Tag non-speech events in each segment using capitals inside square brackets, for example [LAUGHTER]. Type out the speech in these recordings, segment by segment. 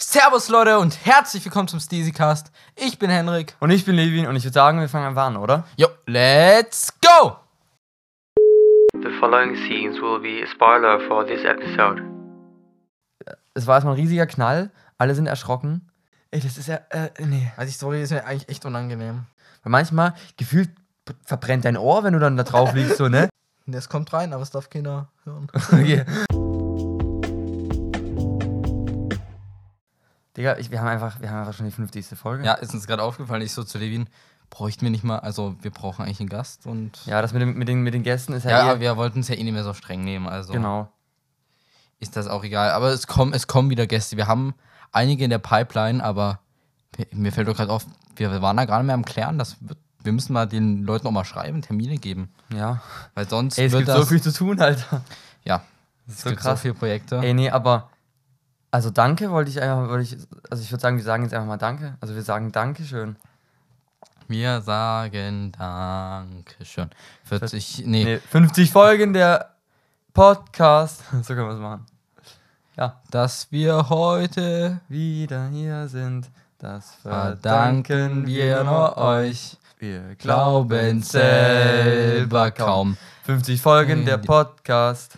Servus Leute und herzlich willkommen zum Steezycast. Ich bin Henrik. Und ich bin Levin und ich würde sagen, wir fangen einfach an, oder? Jo, let's go! The following scenes will be a spoiler for this episode. Es war erstmal ein riesiger Knall, alle sind erschrocken. Ey, das ist ja, äh, nee. Also die Story ist mir eigentlich echt unangenehm. Weil manchmal gefühlt verbrennt dein Ohr, wenn du dann da drauf liegst, so, ne? [LAUGHS] Das kommt rein, aber es darf keiner hören. [LAUGHS] Okay. Digga, ich, wir, haben einfach, wir haben einfach schon die 50. Folge. Ja, ist uns gerade aufgefallen, ich so zu Levin, bräuchten wir nicht mal, also wir brauchen eigentlich einen Gast und. Ja, das mit, dem, mit, den, mit den Gästen ist Ja, ja, aber eh, wir wollten es ja eh nicht mehr so streng nehmen, also Genau. ist das auch egal. Aber es kommen, es kommen wieder Gäste. Wir haben einige in der Pipeline, aber mir- fällt doch gerade auf, wir waren da gerade mehr am Klären, dass wir, wir müssen mal den Leuten auch mal schreiben, Termine geben. Ja. Weil sonst Ey, es wird gibt das. so viel zu tun, Alter. ja, Das es gibt so viele Projekte. Ey, nee, aber. Also, danke wollte ich einfach. Wollte ich, also, ich würde sagen, wir sagen jetzt einfach mal Danke. Also, wir sagen Dankeschön. Wir sagen Dankeschön. 40, nee, Nee, 50 Folgen der Podcast. [LAUGHS] So können wir es machen. Ja. dass wir heute Wieder hier sind, das verdanken wir nur euch. Wir Glauben selber kaum. 50 Folgen der. Podcast.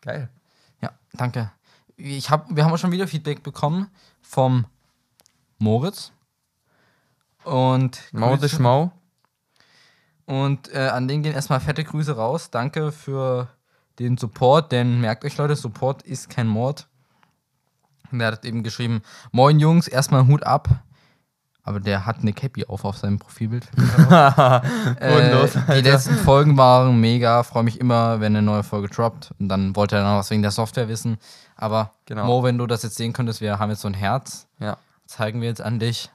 Geil. Ja, danke. Ich hab, wir haben auch schon wieder Feedback bekommen vom Moritz. Und Grüße- Schmau. Und äh, an den gehen erstmal fette Grüße raus. Danke für den Support, denn merkt euch Leute, Support ist kein Mord. Und der hat eben geschrieben, moin Jungs, erstmal Hut ab. Aber der hat eine Cappy auf auf seinem Profilbild. [LAUGHS] äh, Bodenlos, die letzten Folgen waren mega. Freue mich immer, wenn eine neue Folge droppt. Und dann wollte er noch was wegen der Software wissen. Aber Genau. Mo, wenn du das jetzt sehen könntest, wir haben jetzt so ein Herz. Ja, Zeigen wir jetzt an dich.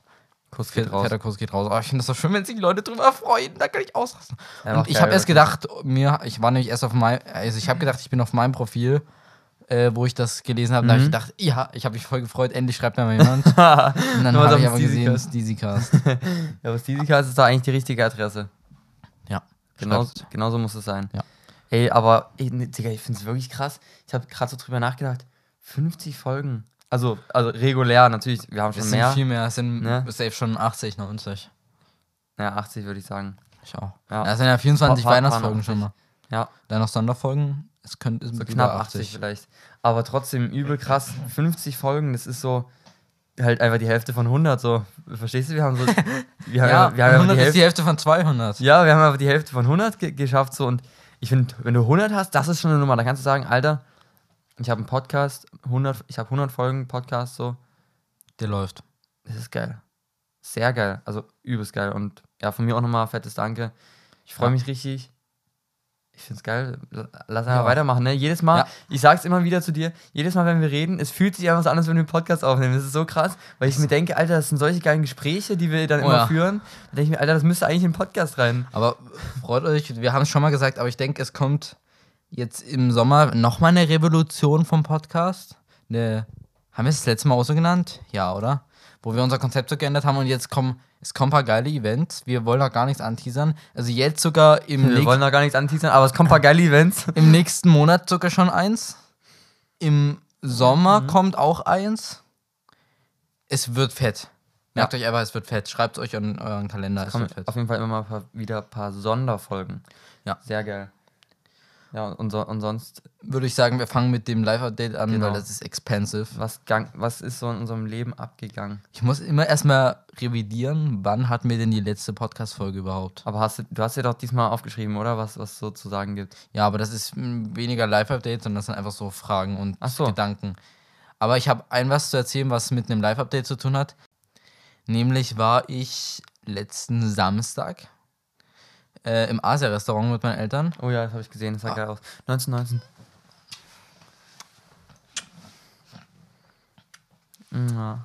Kuss geht raus. Fetter Kuss geht raus. Oh, ich finde das so schön, wenn sich die Leute drüber freuen. Da kann ich ausrasten. Einfach und ich habe erst gedacht, mir, ich war nämlich erst auf meinem, also ich habe gedacht, ich bin auf meinem Profil, äh, wo ich das gelesen habe. Da habe ich Mhm. gedacht, ja, ich habe mich voll gefreut, endlich schreibt mir mal jemand. [LAUGHS] und dann habe ich aber gesehen, Steezycast. Steezycast. [LAUGHS] Ja, aber Steezycast ist da eigentlich die richtige Adresse. ja. Genau, so muss es sein. Ja. Ey, aber, ey, ne, Digga, ich finde es wirklich krass. Ich habe gerade so drüber nachgedacht. 50 Folgen. Also, also regulär natürlich. Wir haben schon Es sind mehr. viel mehr, es sind Ne? safe schon 80, 90. Ja, 80 würde ich sagen. Ich auch. Ja. Es sind ja 24 Paar- paar- Weihnachtsfolgen schon mal. Ja, Dann noch Sonderfolgen. Es könnte so knapp über 80. vielleicht. Aber trotzdem übel krass. 50 Folgen, das ist so halt einfach die Hälfte von 100. So, verstehst du? Wir haben so. [LAUGHS] Wir haben, Ja, wir haben 100 die ist die Hälfte von 200. ja, wir haben aber die Hälfte von 100 ge geschafft. So, und ich finde, wenn du 100 hast, das ist schon eine Nummer. Da kannst du sagen, Alter, ich habe einen Podcast, 100, ich habe 100 Folgen Podcast, so. Der läuft. Das ist geil. Sehr geil. Also übelst geil. Und ja, von mir auch nochmal fettes Danke. Ich freue Ja. mich richtig. Ich finde es geil. Lass Ja. einfach weitermachen. Ne? Jedes Mal, Ja. ich sag's immer wieder zu dir, jedes Mal, wenn wir reden, es fühlt sich einfach so an, als wenn wir einen Podcast aufnehmen. Das ist so krass, weil ich mir denke, Alter, das sind solche geilen Gespräche, die wir dann Oh immer ja. führen. Da denke ich mir, Alter, das müsste eigentlich in den Podcast rein. Aber freut euch, wir haben es schon mal gesagt, aber ich denke, es kommt jetzt im Sommer nochmal eine Revolution vom Podcast. Eine, haben wir es das letzte Mal auch so genannt? Ja, oder? Wo wir unser Konzept so geändert haben und jetzt kommen, es kommen ein paar geile Events. Wir wollen auch gar nichts anteasern. Also jetzt sogar im, Wir nächsten- wollen noch gar nichts anteasern, aber es kommen ein paar geile Events. [LAUGHS] im nächsten Monat sogar schon eins. Im Sommer Mhm. kommt auch eins. Es wird fett. Merkt euch einfach, es wird fett. Schreibt euch in euren Kalender, es kommen wird fett. auf jeden Fall immer mal wieder ein paar Sonderfolgen. Ja. Sehr geil. Ja, und, so, und sonst, Würde ich sagen, wir fangen mit dem Live-Update an, Genau. weil das ist expensive. was, gang, was ist so in unserem Leben abgegangen? Ich muss immer erstmal revidieren, wann hatten wir denn die letzte Podcast-Folge überhaupt? Aber hast du, du hast ja doch diesmal aufgeschrieben, oder? Was was so zu sagen gibt. Ja, aber das ist weniger Live-Update, sondern das sind einfach so Fragen und so. Gedanken. Aber ich habe ein was zu erzählen, was mit einem Live-Update zu tun hat. Nämlich war ich letzten Samstag äh, im Asia-Restaurant mit meinen Eltern. Oh ja, das habe ich gesehen, das sah Ah. geil aus. 1919. Ja.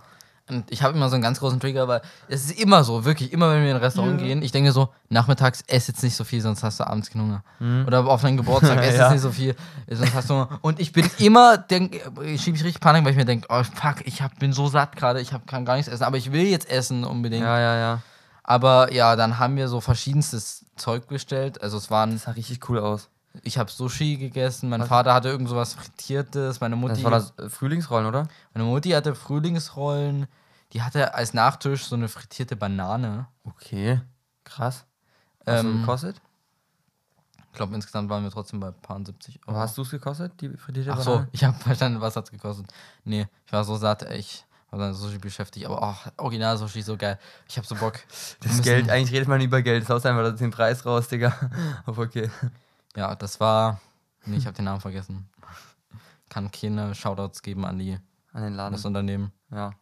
Und ich habe immer so einen ganz großen Trigger, weil es ist immer so, wirklich, immer wenn wir in ein Restaurant gehen, ich denke so, nachmittags ess jetzt nicht so viel, sonst hast du abends keinen Hunger. Oder auf deinen Geburtstag [LAUGHS] ess Mhm. Ja. jetzt nicht so viel, sonst hast du Hunger. Und ich bin immer, denk, schiebe ich richtig Panik, weil ich mir denke, oh fuck, ich hab, bin so satt gerade, ich hab, kann gar nichts essen, aber ich will jetzt essen unbedingt. ja, ja, ja. Aber ja, dann haben wir so verschiedenstes Zeug bestellt. Also es waren Das sah richtig cool aus. Ich habe Sushi gegessen, mein Was? Vater hatte irgend sowas Frittiertes, meine Mutti, Das war das äh, Frühlingsrollen, oder? meine Mutti hatte Frühlingsrollen, die hatte als Nachtisch so eine frittierte Banane. Okay, krass. Was Ähm, ähm, gekostet? Ich glaube, insgesamt waren wir trotzdem bei paar 70 Aber Euro. hast du es gekostet, die frittierte Ach so, Banane? ich habe verstanden, was hat's gekostet. Nee, ich war so satt, ich war dann Sushi beschäftigt, aber auch Original Sushi so geil. Ich habe so Bock. Das Geld, eigentlich redet man über Geld. Das haust einfach den Preis raus, Digga. [LAUGHS] Aber okay. Ja, das war. Nee, ich habe den Namen vergessen. Kann keine Shoutouts geben an die An den Laden. das Unternehmen. Ja.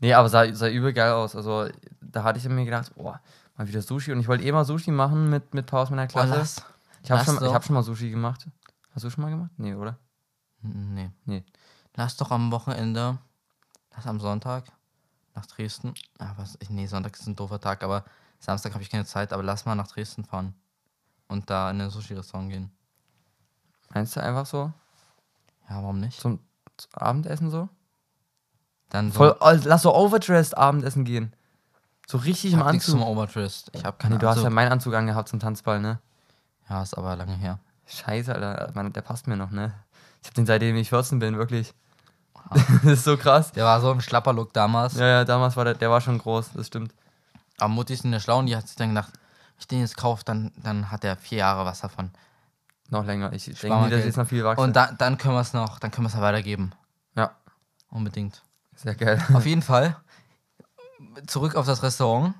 Nee, aber sah, sah übel geil aus. Also, da hatte ich mir gedacht, boah, mal wieder Sushi. Und ich wollte eh mal Sushi machen mit, mit Paar aus meiner Klasse. lass. ich habe schon, ich hab schon mal Sushi gemacht. Hast du schon mal gemacht? Nee, oder? Nee. Nee. Lass doch am Wochenende, lass am Sonntag nach Dresden. Ah, was? ich- Nee, Sonntag ist ein doofer Tag, aber Samstag habe ich keine Zeit, aber lass mal nach Dresden fahren. Und da in ein Sushi-Restaurant gehen. Meinst du einfach so? Ja, warum nicht? Zum, zum Abendessen so? Dann so. Voll, oh, lass so overdressed Abendessen gehen. So richtig ich im hab Anzug. zum Overdressed. Ich habe keine Nee, du hast ja Anzug. meinen Anzug angehabt zum Tanzball, ne? Ja, ist aber lange her. Scheiße, Alter. Mann, der passt mir noch, ne? Ich hab den seitdem ich 14 bin, wirklich. [LAUGHS] das ist so krass. Der war so im Schlapperlook damals. Ja, ja, damals war der, der war schon groß, das stimmt. Aber Mutti ist in der Schlau und die hat sich dann gedacht, wenn ich den jetzt kaufe, dann, dann hat er vier Jahre was davon. Noch länger. Ich denke nicht, dass jetzt noch viel wachse. Und da, dann können wir es noch, dann können wir es ja weitergeben. ja, Unbedingt. sehr geil. Auf jeden Fall. Zurück auf das Restaurant.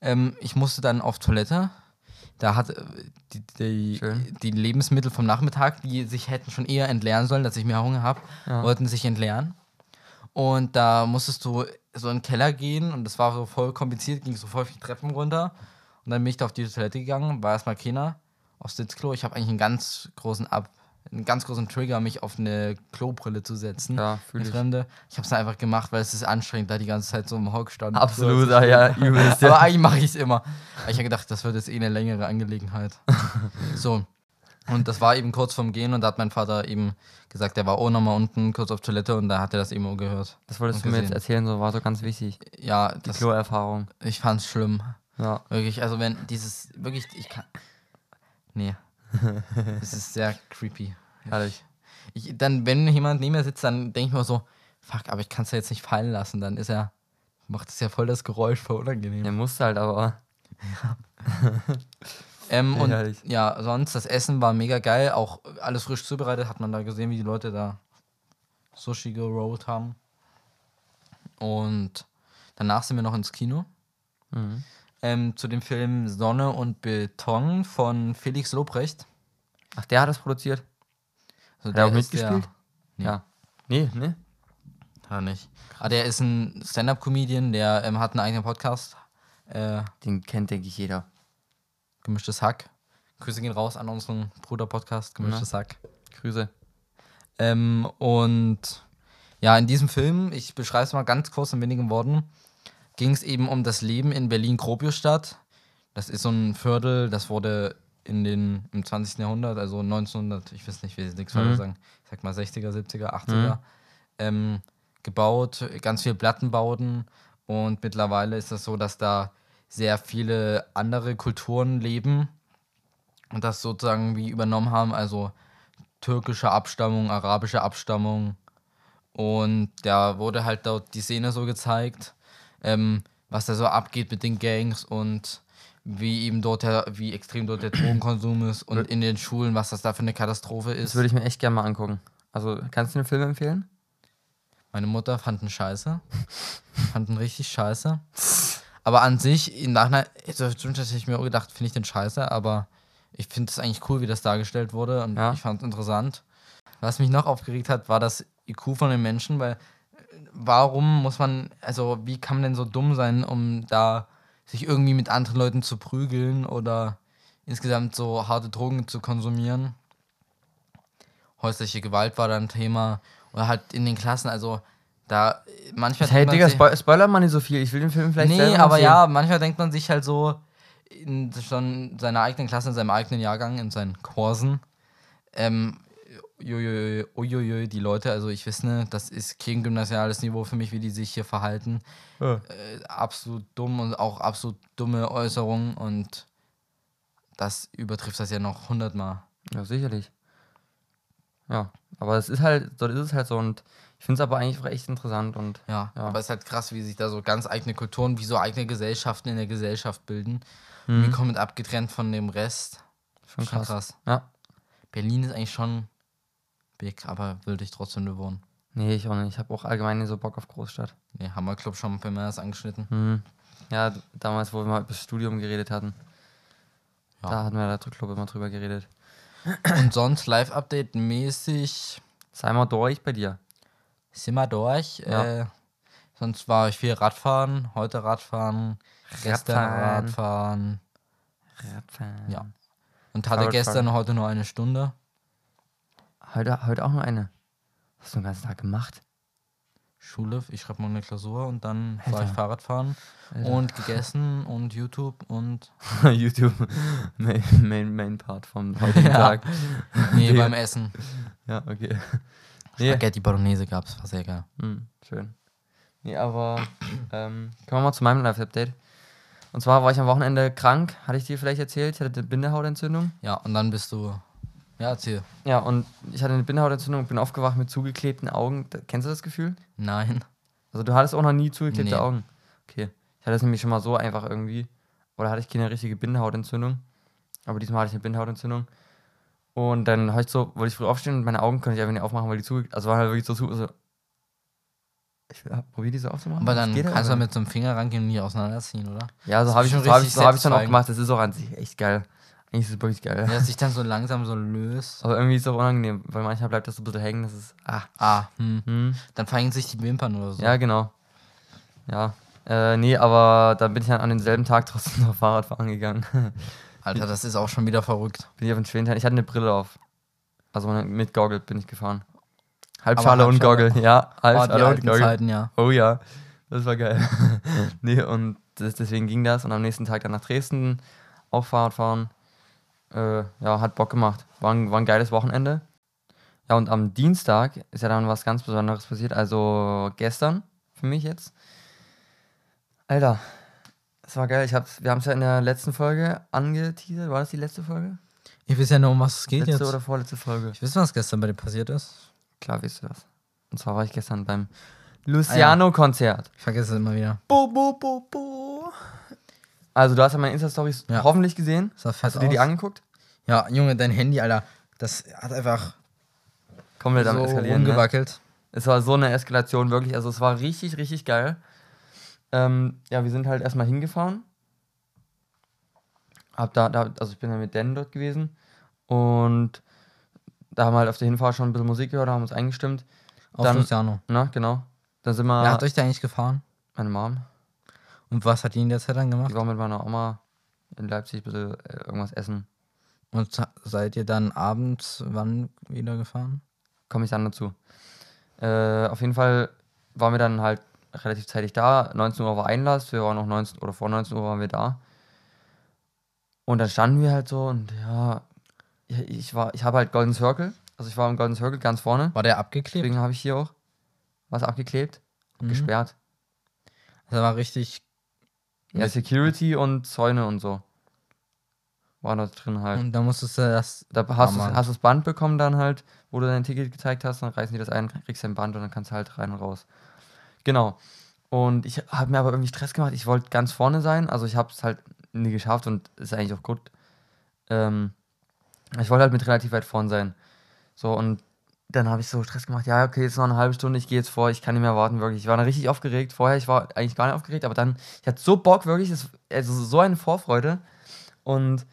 Ähm, ich musste dann auf Toilette. Da hat äh, die, die, die Lebensmittel vom Nachmittag, die sich hätten schon eher entleeren sollen, dass ich mehr Hunger habe, Ja. wollten sich entleeren. Und da musstest du so in den Keller gehen und das war so voll kompliziert, ging so voll viel Treppen runter. Und dann bin ich da auf die Toilette gegangen, war erstmal keiner aufs Sitzklo. Ich habe eigentlich einen ganz großen Ab, einen ganz großen Trigger, mich auf eine Klobrille zu setzen. Ja, fühl eine ich. Fremde. Ich habe es einfach gemacht, weil es ist anstrengend, da die ganze Zeit so im Hock stand. Absolut, so, ja, übelst. Aber Ja. eigentlich mache ich es immer. Ich habe gedacht, das wird jetzt eh eine längere Angelegenheit. [LAUGHS] so. Und das war eben kurz vorm Gehen und da hat mein Vater eben gesagt, der war auch nochmal unten kurz auf Toilette und da hat er das eben auch gehört. Das wolltest du mir jetzt erzählen, so war so ganz wichtig. Ja, Die Klo-Erfahrung. ich fand's schlimm. Ja. Wirklich, also wenn dieses, wirklich, ich kann. Nee. Es ist sehr creepy. Herrlich. Ich, dann, wenn jemand neben mir sitzt, dann denke ich mir so, fuck, aber ich kann es ja jetzt nicht fallen lassen. Dann ist er, macht es ja voll das Geräusch, voll unangenehm. Der musste halt aber. Ähm, Ja, und herrlich. ja, sonst, das Essen war mega geil. Auch alles frisch zubereitet. Hat man da gesehen, wie die Leute da Sushi gerollt haben. Und danach sind wir noch ins Kino. Mhm. Ähm, zu dem Film Sonne und Beton von Felix Lobrecht. Ach, der hat das produziert? Also Hat er auch der- mitgespielt? Nee. Ja. Nee, ne? Hat er nicht. Aber der ist ein Stand-Up-Comedian, der ähm, hat einen eigenen Podcast. Äh, Den kennt, denke ich, jeder. Gemischtes Hack. Grüße gehen raus an unseren Bruder-Podcast, Gemischtes Hack. Grüße. Ähm, und ja, in diesem Film, ich beschreibe es mal ganz kurz in wenigen Worten, ging es eben um das Leben in Berlin-Gropiusstadt. Das ist so ein Viertel, das wurde in den, im 20. Jahrhundert, also 1900, ich weiß nicht, wie ich nichts falsch sagen, ich sag mal 60er, 70er, 80er, ähm, gebaut, ganz viele Plattenbauten und mittlerweile ist es so, dass da sehr viele andere Kulturen leben und das sozusagen wie übernommen haben, also türkische Abstammung, arabische Abstammung und da wurde halt dort die Szene so gezeigt, ähm, was da so abgeht mit den Gangs und wie eben dort der, wie extrem dort der Drogenkonsum ist und in den Schulen, was das da für eine Katastrophe Das ist. würde ich mir echt gerne mal angucken. Also, kannst du den Film empfehlen? Meine Mutter fand ihn scheiße. fand ihn richtig scheiße. Aber an sich, im Nachhinein, also das hätte ich mir auch gedacht, finde ich den scheiße, aber ich finde es eigentlich cool, wie das dargestellt wurde und Ja. ich fand es interessant. Was mich noch aufgeregt hat, war das IQ von den Menschen, weil warum muss man, also wie kann man denn so dumm sein, um da sich irgendwie mit anderen Leuten zu prügeln oder insgesamt so harte Drogen zu konsumieren? Häusliche Gewalt war da ein Thema oder halt in den Klassen, also da manchmal Hey, man Digga, Spo spoiler mal nicht so viel. Ich will den Film vielleicht Nee, aber sehen. ja, manchmal denkt man sich halt so, in schon seiner eigenen Klasse, in seinem eigenen Jahrgang, in seinen Kursen, ähm, uiuiui, uiuiui, die Leute, also ich weiß nicht, das ist kein gymnasiales Niveau für mich, wie die sich hier verhalten. Ja. Äh, absolut dumm und auch absolut dumme Äußerungen und das übertrifft das ja noch hundertmal. Ja, sicherlich. Ja, aber es ist halt, dort ist es halt so und ich finde es aber eigentlich echt interessant und Ja, Ja. aber es ist halt krass, wie sich da so ganz eigene Kulturen, wie so eigene Gesellschaften in der Gesellschaft bilden. Mhm. Und komplett abgetrennt von dem Rest. schon Schon krass. krass. Ja. Berlin ist eigentlich schon big, aber würde ich trotzdem nur wohnen. Nee, ich auch nicht. Ich habe auch allgemein nicht so Bock auf Großstadt. Nee, Hammerclub schon bei mir das angeschnitten. Mhm. Ja, damals, wo wir mal über das Studium geredet hatten. Ja. Da hatten wir da Club immer drüber geredet. Und sonst Live-Update mäßig Sei mal durch bei dir. sind wir durch. Ja. Äh, sonst war ich viel Radfahren, heute Radfahren, gestern Radfahren. Radfahren. Ja. Und hatte Fahrradfahren. gestern heute nur eine Stunde. Heute, heute auch noch eine. Was hast du den ganzen Tag gemacht? Schule, ich schreibe mal eine Klausur und dann war Alter. ich Fahrradfahren Alter. und gegessen und YouTube und [LAUGHS] YouTube. Main, Main, Main Part vom heutigen Ja. Tag. nee, [LAUGHS] beim Essen. Ja, okay. [LAUGHS] Spaghetti Bolognese gab's, war sehr geil. Hm, schön. Nee, aber ähm, kommen wir mal zu meinem Live-Update. Und zwar war ich am Wochenende krank, hatte ich dir vielleicht erzählt. Ich hatte eine Bindehautentzündung. Ja, und dann bist du. Ja, erzähl. Ja, und ich hatte eine Bindehautentzündung und bin aufgewacht mit zugeklebten Augen. Da- Kennst du das Gefühl? Nein. Also du hattest auch noch nie zugeklebte Nee. Augen. Okay. Ich hatte es nämlich schon mal so einfach irgendwie. Oder hatte ich keine richtige Bindehautentzündung. Aber diesmal hatte ich eine Bindehautentzündung. Und dann habe ich so, wollte ich früh aufstehen und meine Augen konnte ich einfach nicht aufmachen, weil die zu, also waren halt wirklich so zu, so. Ich probiere die so aufzumachen. Aber dann kannst du aber. mit so einem Finger rangehen und nie auseinanderziehen, oder? Ja, so habe ich, schon so hab ich, so hab ich dann auch gemacht. Das ist auch an sich echt geil. Eigentlich ist es wirklich geil. Ja, dass sich dann so langsam so löst. Aber irgendwie ist es auch unangenehm, weil manchmal bleibt das so ein bisschen hängen. Das ist. Ah. Ah, hm. Hm. Dann verhängen sich die Wimpern oder so. Ja, genau. Ja. Äh, nee, aber dann bin ich dann an demselben Tag trotzdem [LAUGHS] noch Fahrrad fahren gegangen. [LAUGHS] Alter, das ist auch schon wieder verrückt. bin ich auf den Schwintein. Ich hatte eine Brille auf. Also mit Goggle bin ich gefahren. Halbschale und Halbschale. Goggle, ja. Oh, Halbschale und alten Goggle. Zeiten, ja. Oh ja, das war geil. [LAUGHS] nee, und das, deswegen ging das. Und am nächsten Tag dann nach Dresden auch Fahrrad fahren. Äh, ja, hat Bock gemacht. War ein, war ein geiles Wochenende. Ja, und am Dienstag ist ja dann was ganz Besonderes passiert. Also gestern für mich jetzt. Alter, das war geil. Ich hab's, wir haben es ja in der letzten Folge angeteasert. War das die letzte Folge? Ich weiß ja nur, um was es geht letzte jetzt. oder vorletzte Folge? Ich weiß, was gestern bei dir passiert ist. Klar, weißt du das. Und zwar war ich gestern beim Luciano-Konzert. Ich vergesse es immer wieder. Bo, bo, bo, bo. Also, du hast ja meine Insta-Stories Ja. hoffentlich gesehen. Hast du dir die aus. angeguckt? Ja, Junge, dein Handy, Alter. Das hat einfach Komplett am so Eskalieren. Ne? umgewackelt. Es war so eine Eskalation, wirklich. Also, es war richtig, richtig geil. Ähm, ja, wir sind halt erstmal hingefahren. Hab da, da, also ich bin ja mit Dan dort gewesen. Und da haben wir halt auf der Hinfahrt schon ein bisschen Musik gehört, haben uns eingestimmt. Auf Dann- Luciano. Na, genau. Dann sind wir. Wer hat euch da eigentlich gefahren? meine Mom. Und was hat die in der Zeit dann gemacht? Die war mit meiner Oma in Leipzig ein bisschen äh, irgendwas essen. Und seid ihr dann abends wann wieder gefahren? Komme ich dann dazu. Äh, auf jeden Fall waren wir dann halt relativ zeitig da. 19 Uhr war Einlass, wir waren noch 19 oder vor 19 Uhr waren wir da. Und dann standen wir halt so und ja, ich- ich war, ich habe halt Golden Circle. Also ich war im Golden Circle ganz vorne. War der abgeklebt? Deswegen habe ich hier auch was abgeklebt, Mhm. gesperrt. Das war richtig. Ja, Security und Zäune und so. War da drin halt. Und da musstest du das. Da hast du hast das Band bekommen dann halt, wo du dein Ticket gezeigt hast, dann reißen die das ein, kriegst dein Band und dann kannst du halt rein und raus. Genau. Und ich habe mir aber irgendwie Stress gemacht. Ich wollte ganz vorne sein, also ich habe es halt nie geschafft und ist eigentlich auch gut. Ähm, ich wollte halt mit relativ weit vorn sein. So, und dann habe ich so Stress gemacht, ja, okay, jetzt noch eine halbe Stunde, ich gehe jetzt vor, ich kann nicht mehr warten, wirklich. Ich war dann richtig aufgeregt. Vorher, ich war eigentlich gar nicht aufgeregt, aber dann, ich hatte so Bock, wirklich, das, also so eine Vorfreude. Und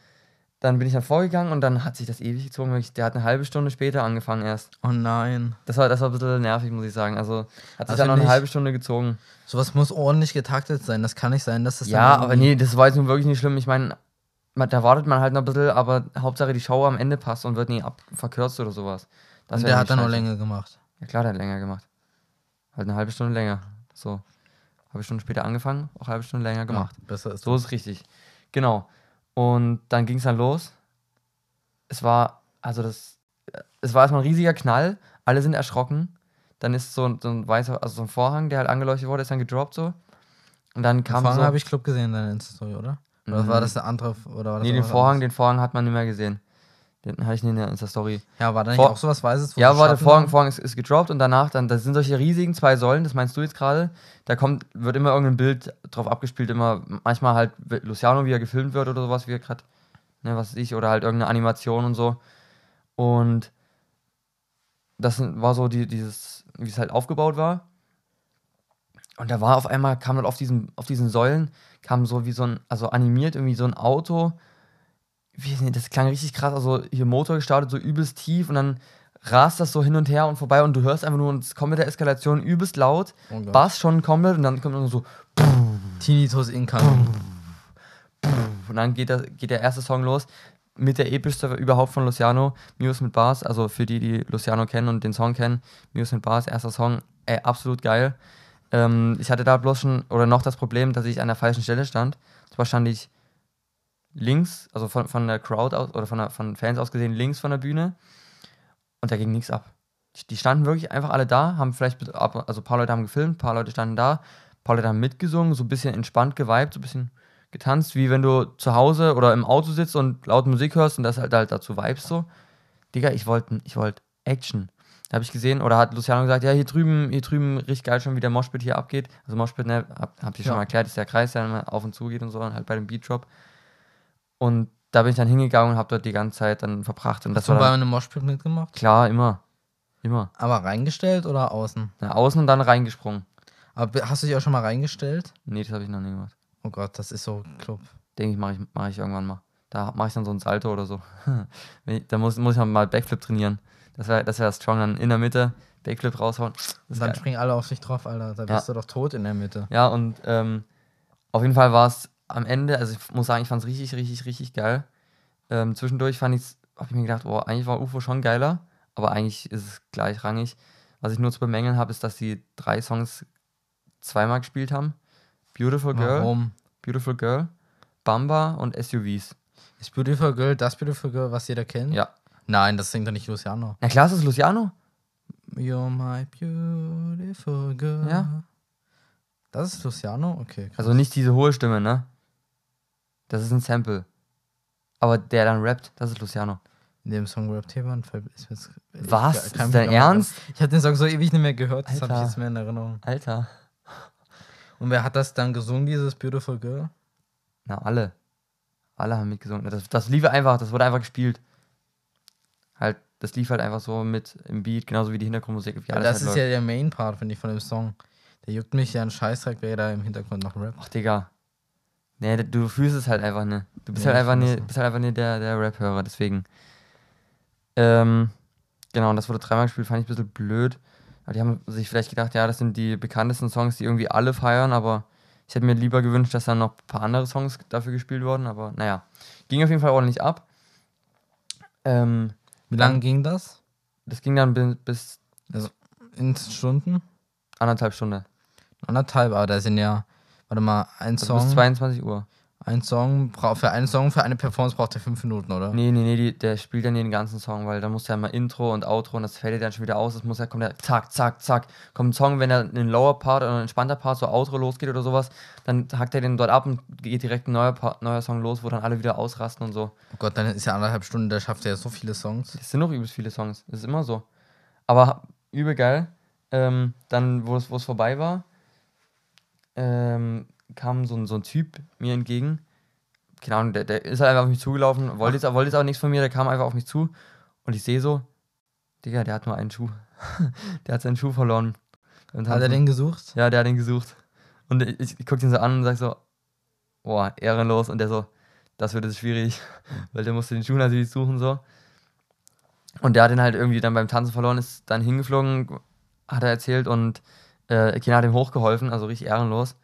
dann bin ich dann vorgegangen und dann hat sich das ewig gezogen. Wirklich. Der hat eine halbe Stunde später angefangen erst. Oh nein. Das war, das war ein bisschen nervig, muss ich sagen. Also hat sich Also dann noch eine halbe Stunde gezogen. Sowas muss ordentlich getaktet sein. Das kann nicht sein, dass das. Ja, aber nee, das war jetzt nun wirklich nicht schlimm. Ich meine, da wartet man halt noch ein bisschen, aber Hauptsache die Show am Ende passt und wird nie ab verkürzt oder sowas. Das Und der hat dann scheiße. länger gemacht. Ja klar, der hat länger gemacht. Halt eine halbe Stunde länger. So. Halbe Stunde später angefangen, auch halbe Stunde länger gemacht. Ja, besser ist So ist richtig. Genau. Und dann ging es dann los. Es war, also das, es war erstmal ein riesiger Knall. Alle sind erschrocken. Dann ist so, ein- so ein weißer, also so ein Vorhang, der halt angeleuchtet wurde, ist dann gedroppt so. Und dann kam Vorhang so. habe ich Club gesehen, deine Insta-Story, oder? Oder Mhm. war das der andere? Oder war das nee, den Vorhang, den Vorhang hat man nicht mehr gesehen. Den hatte ich in der Insta-Story. Ja, war da nicht Vor- auch sowas Weißes? Ja, war der Vorhang, ist, ist gedroppt und danach dann, das sind solche riesigen zwei Säulen, das meinst du jetzt gerade. Da kommt, wird immer irgendein Bild drauf abgespielt, immer manchmal halt Luciano, wie er gefilmt wird oder sowas, wie er gerade, ne, was weiß ich, oder halt irgendeine Animation und so. Und das war so die, dieses, wie es halt aufgebaut war. Und da war auf einmal, kam dann auf diesen, auf diesen Säulen, kam so wie so ein, also animiert irgendwie so ein Auto. Nee, das klang richtig krass, also hier Motor gestartet, so übelst tief und dann rast das so hin und her und vorbei und du hörst einfach nur, und es kommt mit der Eskalation übelst laut, Oh. Bass schon komplett und dann kommt nur so, Tinnitus incoming. und dann geht der, geht der erste Song los mit der epischste überhaupt von Luciano, Muse mit Bars, also für die, die Luciano kennen und den Song kennen, Muse mit Bars, erster Song, ey, absolut geil. Ähm, ich hatte da bloß schon, oder noch das Problem, dass ich an der falschen Stelle stand. Zwar stand ich links, also von, von der Crowd aus, oder von, der, von Fans aus gesehen links von der Bühne und da ging nichts ab. Die- Die standen wirklich einfach alle da, haben vielleicht, also ein paar Leute haben gefilmt, ein paar Leute standen da, ein paar Leute haben mitgesungen, so ein bisschen entspannt geweibt, so ein bisschen getanzt, wie wenn du zu Hause oder im Auto sitzt und laut Musik hörst und das halt, halt dazu vibest so. Digga, ich wollte ich wollt Action. Da habe ich gesehen, oder hat Luciano gesagt, ja, hier drüben, hier drüben richtig geil schon, wie der Moshpit hier abgeht. Also Moshpit, ne, hab, hab ich schon Ja. mal erklärt, ist der Kreis, der immer auf und zu geht und so, und halt bei dem Beat Drop. Und da bin ich dann hingegangen und habe dort die ganze Zeit dann verbracht. Und das Hast du war bei dann, einem Moshpit mitgemacht? klar, immer. Immer. Aber reingestellt oder außen? Na, außen und dann reingesprungen. Aber be- hast du dich auch schon mal reingestellt? Nee, das habe ich noch nie gemacht. Oh Gott, das ist so Club. Denke ich, mache ich, mach ich irgendwann mal. Da mache ich dann so ein Salto oder so. [LAUGHS] Da muss, muss ich mal Backflip trainieren. Das wäre das wär strong. Dann in der Mitte Backflip raushauen. Dann geil. springen alle auf dich drauf, Alter. Da Ja. bist du doch tot in der Mitte. Ja, und ähm, auf jeden Fall war es am Ende, also ich muss sagen, ich fand es richtig, richtig, richtig geil. Ähm, zwischendurch fand ich's, habe ich mir gedacht, oh, eigentlich war UFO schon geiler, aber eigentlich ist es gleichrangig. Was ich nur zu bemängeln habe, ist, dass die drei Songs zweimal gespielt haben. Beautiful Girl, Warum? Beautiful Girl, Bamba und SUVs. Ist Beautiful Girl das Beautiful Girl, was jeder kennt? Ja. Nein, das singt doch nicht Luciano. Na klar, ist es Luciano. You're my beautiful girl. Ja. Das ist Luciano? Okay. krass. Also nicht diese hohe Stimme, ne? Das ist ein Sample. Aber der dann rappt, das ist Luciano. In dem Song rappt jemand. Ist jetzt, Was? Ist dein nicht Ernst? Ich habe den Song so ewig nicht mehr gehört, das habe ich Alter. jetzt mehr in Erinnerung. Alter. Und wer hat das dann gesungen, dieses Beautiful Girl? Na, alle. Alle haben mitgesungen. Das, das lief einfach, das wurde einfach gespielt. Halt, das lief halt einfach so mit im Beat, genauso wie die Hintergrundmusik. Wie Ja, das halt ist ja der Main-Part, finde ich, von dem Song. Der juckt mich ja einen Scheißdreck, wer da im Hintergrund noch rappt. Ach, Digga. Nee, du fühlst es halt einfach nicht. Du bist Nee, halt einfach nicht, nicht. bist halt einfach nicht der, der Rap-Hörer, deswegen. Ähm, genau, und das wurde dreimal gespielt, fand ich ein bisschen blöd. Aber die haben sich vielleicht gedacht, ja, das sind die bekanntesten Songs, die irgendwie alle feiern, aber ich hätte mir lieber gewünscht, dass dann noch ein paar andere Songs dafür gespielt wurden, aber naja. Ging auf jeden Fall ordentlich ab. Ähm, Wie lange ging das? das ging dann bi- bis In Stunden? anderthalb Stunden. Anderthalb, aber da sind ja, warte mal, ein Also bis Song. 22 Uhr. Ein Song, für einen Song, für eine Performance braucht er fünf Minuten, oder? Nee, nee, nee, die, der spielt dann den ganzen Song, weil da muss ja mal Intro und Outro und das fällt dir dann schon wieder aus. Das muss ja, kommt ja zack, zack, zack. Kommt ein Song, wenn er ein Lower Part oder ein entspannter Part, so Outro losgeht oder sowas, dann hackt er den dort ab und geht direkt ein neuer, Part, neuer Song los, wo dann alle wieder ausrasten und so. Oh Gott, dann ist ja anderthalb Stunden, da schafft er ja so viele Songs. Das sind noch übelst viele Songs. Das ist immer so. Aber übel geil. Ähm, dann, wo es vorbei war, ähm, kam so ein, so ein Typ mir entgegen. Keine Ahnung, der, der ist halt einfach auf mich zugelaufen, wollte jetzt, wollte jetzt auch nichts von mir, der kam einfach auf mich zu und ich sehe so, Digga, der hat nur einen Schuh. [LAUGHS] der hat seinen Schuh verloren. Und Hat er den gesucht? ja, der hat den gesucht. Und ich, ich, ich guck den so an und sag so, boah, ehrenlos. Und der so, das wird jetzt schwierig, [LAUGHS] weil der musste den Schuh natürlich suchen so. Und der hat den halt irgendwie dann beim Tanzen verloren, ist dann hingeflogen, hat er erzählt und äh, Kena hat ihm hochgeholfen, also richtig ehrenlos.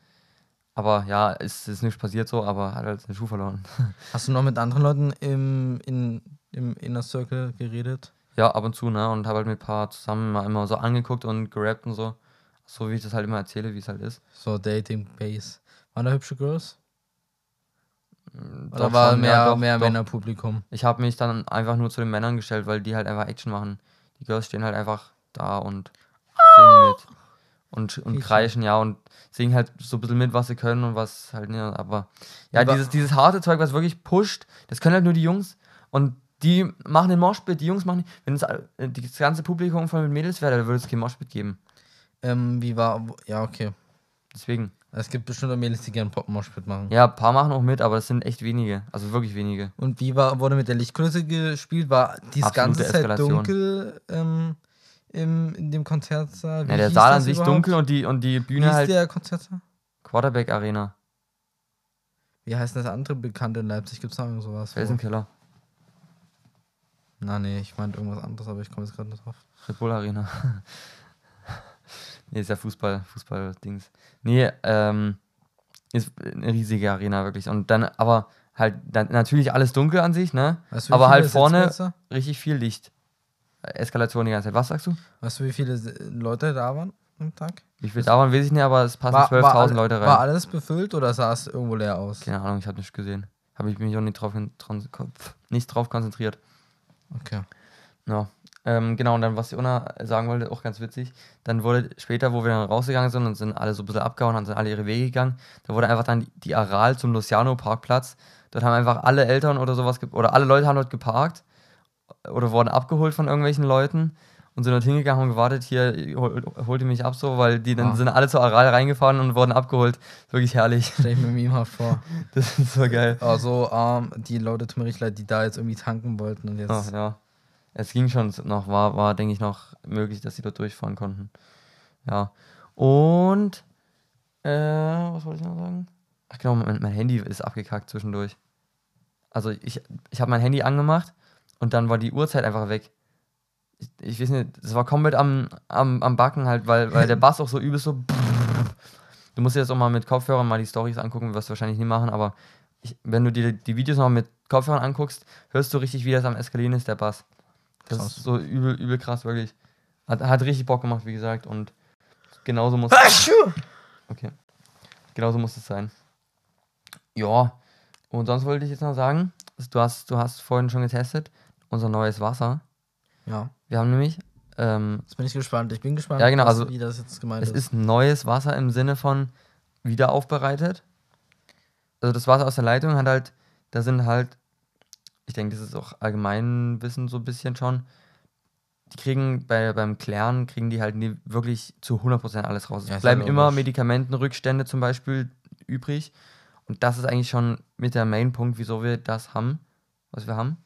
Aber ja, es ist nichts passiert so, aber hat halt den Schuh verloren. [LAUGHS] Hast du noch mit anderen Leuten im, in, im Inner Circle geredet? Ja, ab und zu, ne? Und habe halt mit ein paar zusammen mal immer so angeguckt und gerappt und so. So wie ich das halt immer erzähle, wie es halt ist. So Dating Base. Waren da hübsche Girls? Doch Oder war schon, mehr, ja, doch, mehr doch. Männerpublikum? Ich habe mich dann einfach nur zu den Männern gestellt, weil die halt einfach Action machen. Die Girls stehen halt einfach da und singen mit. Und, und kreischen, ja, und singen halt so ein bisschen mit, was sie können und was halt, ne, aber ja, Aber- dieses, dieses harte Zeug, was wirklich pusht, das können halt nur die Jungs und Die machen den Moshpit, die Jungs machen, wenn es äh, das ganze Publikum voll mit Mädels wäre, dann würde es kein Moshpit geben. Ähm, wie war. Ja, okay. Deswegen. Es gibt bestimmt auch Mädels, die gerne Pop-Moshpit machen. Ja, ein paar machen auch mit, aber das sind echt wenige. Also wirklich wenige. Und wie war, wurde mit der Lichtgröße gespielt? War die Absolute ganze Zeit dunkel ähm, im, in dem Konzertsaal? Wie Ja, der Saal an sich überhaupt? dunkel und die, und die Wie Bühne hieß halt der Konzertsaal? Quarterback Arena. Wie heißt das andere Bekannte in Leipzig? Gibt es noch irgend sowas? Felsenkeller. Na, nee, ich meinte irgendwas anderes, aber ich komme jetzt gerade nicht drauf. Red Bull Arena. [LAUGHS] nee, ist ja Fußball, Fußball-Dings. Nee, ähm, ist eine riesige Arena, wirklich. Und dann, aber halt, dann natürlich alles dunkel an sich, ne? Weißt du, wie aber halt vorne richtig viel Licht. Eskalation die ganze Zeit. Was sagst du? Weißt du, wie viele Leute da waren am Tag? Wie viel da waren, weiß ich nicht, aber es passen War, war, 12.000 all- Leute war rein. alles befüllt oder sah es irgendwo leer aus? Keine Ahnung, ich habe nicht gesehen. Habe ich mich auch nicht drauf, nicht drauf konzentriert. Okay. Ja. Ähm, genau, und dann, was Jona sagen wollte, auch ganz witzig, dann wurde später, wo wir dann rausgegangen sind und sind alle so ein bisschen abgehauen, dann sind alle ihre Wege gegangen, da wurde einfach dann die, Aral zum Luciano Parkplatz. Dort haben einfach alle Eltern oder sowas, oder alle Leute haben dort geparkt oder wurden abgeholt von irgendwelchen Leuten und sind dort hingegangen und gewartet, hier, hol, holt ihr mich ab so, weil die dann Ah. sind alle zur Aral reingefahren und wurden abgeholt. Wirklich herrlich. Stell ich mir meme vor. [LAUGHS] Das ist so geil. Also, ähm, die Leute, tut mir richtig leid, die da jetzt irgendwie tanken wollten und jetzt. Ach, ja. Es ging schon noch, war, war denke ich, noch möglich, dass sie dort durchfahren konnten. Ja. Und, äh, was wollte ich noch sagen? Ach genau, mein, mein Handy ist abgekackt zwischendurch. Also ich, ich habe mein Handy angemacht und dann war die Uhrzeit einfach weg. Ich, ich weiß nicht, es war komplett am, am, am Backen halt, weil, weil der [LAUGHS] Bass auch so übelst so. Du musst dir jetzt auch mal mit Kopfhörern mal die Stories angucken, wirst du wahrscheinlich nie machen, aber ich, wenn du dir die Videos noch mit Kopfhörern anguckst, hörst du richtig, wie das am Eskalieren ist, der Bass. Das Krass. ist so übel, übel krass, wirklich. Hat, hat richtig Bock gemacht, wie gesagt, und genauso muss es. Okay. Genauso muss es sein. Ja. Und sonst wollte ich jetzt noch sagen, du hast, du hast vorhin schon getestet, unser neues Wasser. Ja. Wir haben nämlich, ähm, Jetzt bin ich gespannt. Ich bin gespannt, Ja, genau, was, also wie das jetzt gemeint es ist. ist neues Wasser im Sinne von wiederaufbereitet. Also das Wasser aus der Leitung hat halt, da sind halt, ich denke, das ist auch Allgemeinwissen so ein bisschen schon, die kriegen bei, beim Klären, kriegen die halt nie wirklich zu 100% alles raus. Es Ja, bleiben ja immer. Medikamentenrückstände zum Beispiel übrig. Und das ist eigentlich schon mit der Main-Punkt, wieso wir das haben, was wir haben.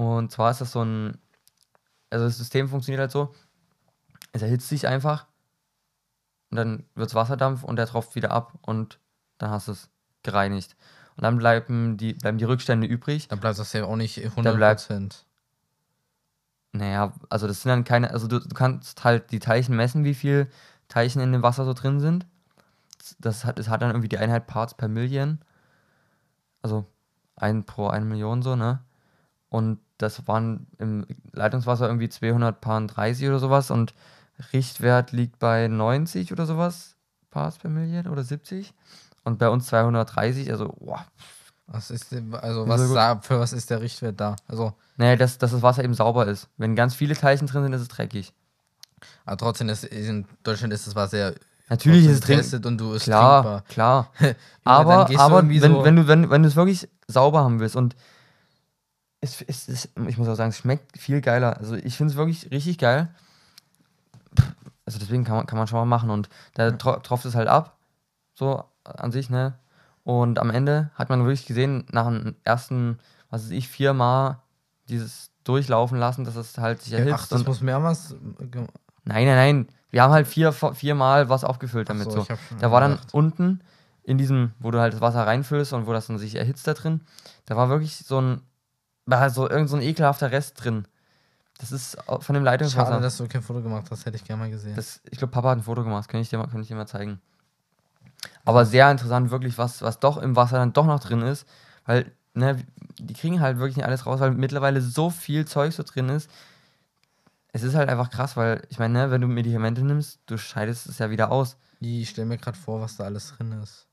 Und zwar ist das so ein, also das System funktioniert halt so, es erhitzt sich einfach und dann wird es Wasserdampf und der tropft wieder ab und dann hast du es gereinigt. Und dann bleiben die, bleiben die Rückstände übrig. Dann bleibt das ja auch nicht 100%. Dann bleibt- Naja, also das sind dann keine, also du, du kannst halt die Teilchen messen, wie viel Teilchen in dem Wasser so drin sind. Das hat, das hat dann irgendwie die Einheit Parts per Million. Also ein pro eine Million so, ne? Und das waren im Leitungswasser irgendwie 230 oder sowas und Richtwert liegt bei 90 oder sowas Parts per Million oder 70. Und bei uns 230, also, boah, Was ist denn- also was gut. sa- für was ist der Richtwert da? Also, nee, dass, dass das Wasser eben sauber ist. Wenn ganz viele Teilchen drin sind, ist es dreckig. aber trotzdem ist in Deutschland ist das was sehr Natürlich ist es getestet und du ist Klar, trinkbar. klar. [LAUGHS] aber aber wenn, so- wenn du wenn, wenn du es wirklich sauber haben willst und es, es, es, ich muss auch sagen, es schmeckt viel geiler. Also ich finde es wirklich richtig geil. Also deswegen kann man, kann man schon mal machen und da tro tropft es halt ab, so an sich, ne? Und am Ende hat man wirklich gesehen, nach dem ersten, was weiß ich, viermal dieses durchlaufen lassen, dass es halt sich erhitzt. Ach, das muss mehrmals. äh, nein, nein, nein. Wir haben halt vier, viermal was aufgefüllt damit. Ach so. schon Da war dann gedacht. unten in diesem, wo du halt das Wasser reinfüllst und wo das dann sich erhitzt da drin, da war wirklich so ein, war so irgend so ein ekelhafter Rest drin. Das ist von dem Leitungswasser. Schade, dass du kein Foto gemacht hast, hätte ich gerne mal gesehen. das, ich glaube, Papa hat ein Foto gemacht, könnte ich dir mal, ich dir mal zeigen. Aber sehr interessant, wirklich, was, was doch im Wasser dann doch noch drin ist, weil, ne, die kriegen halt wirklich nicht alles raus, weil mittlerweile so viel Zeug so drin ist. Es ist halt einfach krass, weil, ich meine, ne, wenn du Medikamente nimmst, du scheidest es ja wieder aus. ich stelle mir gerade vor, was da alles drin ist.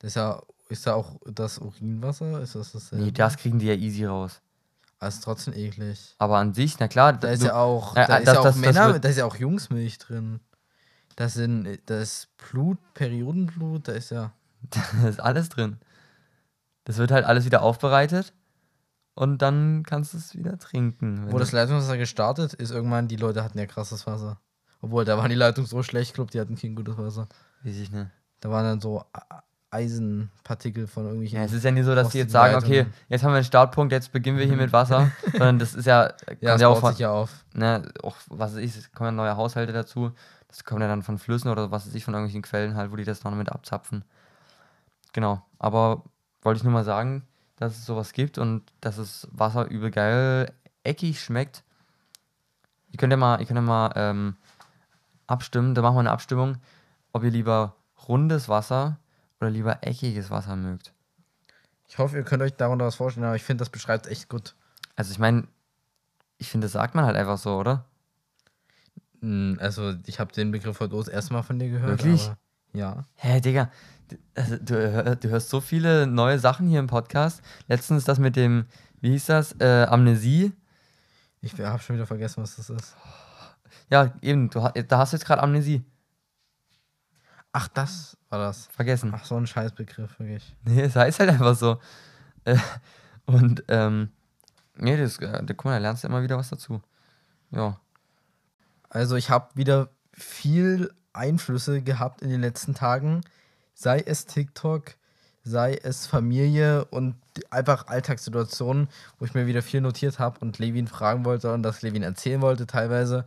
Das ist ja, ist ja auch das Urinwasser? Ist das das? Nee, das kriegen die ja easy raus. Ist trotzdem eklig. Aber an sich, na klar, Da ist ja auch, da äh, ist ja auch Männer, da ist ja auch Jungsmilch drin. Das sind, das ist Blut, Periodenblut, da ist ja. [LAUGHS] Da ist alles drin. Das wird halt alles wieder aufbereitet und dann kannst du es wieder trinken. Wo das Leitungswasser gestartet ist, irgendwann, die Leute hatten ja krasses Wasser. Obwohl, da waren die Leitungen so schlecht, ich glaube, die hatten kein gutes Wasser. Weiß ich nicht. Da waren dann so A- Eisenpartikel von irgendwelchen. Ja, es ist ja nicht so, dass den jetzt sagen, okay, jetzt haben wir einen Startpunkt, jetzt beginnen wir hier mit Wasser. [LAUGHS] Sondern das ist ja, kommt ja, ja auch von, sich ja auf. ne, auch was weiß ich, es kommen ja neue Haushalte dazu. Das kommt ja dann von Flüssen oder was weiß ich, von irgendwelchen Quellen halt, wo die das noch mit abzapfen. Genau. Aber wollte ich nur mal sagen, dass es sowas gibt und dass es Wasser übel geil eckig schmeckt. Ihr könnt ja mal, ihr könnt ja mal ähm, abstimmen, da machen wir eine Abstimmung, ob ihr lieber rundes Wasser oder lieber eckiges Wasser mögt. Ich hoffe, ihr könnt euch darunter was vorstellen, aber ich finde, das beschreibt echt gut. Also ich meine, ich finde, das sagt man halt einfach so, oder? Hm, Also, ich habe den Begriff heute das erste Mal von dir gehört. Wirklich? Ja. Hä, Digga, d- also, du, hör- du hörst so viele neue Sachen hier im Podcast. Letztens das mit dem, wie hieß das, äh, Amnesie. Ich habe schon wieder vergessen, was das ist. Ja, eben, du, da hast du jetzt gerade Amnesie Ach, das war das. vergessen. Ach, so ein Scheißbegriff, wirklich. Nee, es heißt halt einfach so. Äh, und, ähm, nee, das, äh, guck mal, da lernst du immer wieder was dazu. Ja. Also, ich habe wieder viel Einflüsse gehabt in den letzten Tagen. Sei es TikTok, sei es Familie und einfach Alltagssituationen, wo ich mir wieder viel notiert habe und Levin fragen wollte und das Levin erzählen wollte teilweise.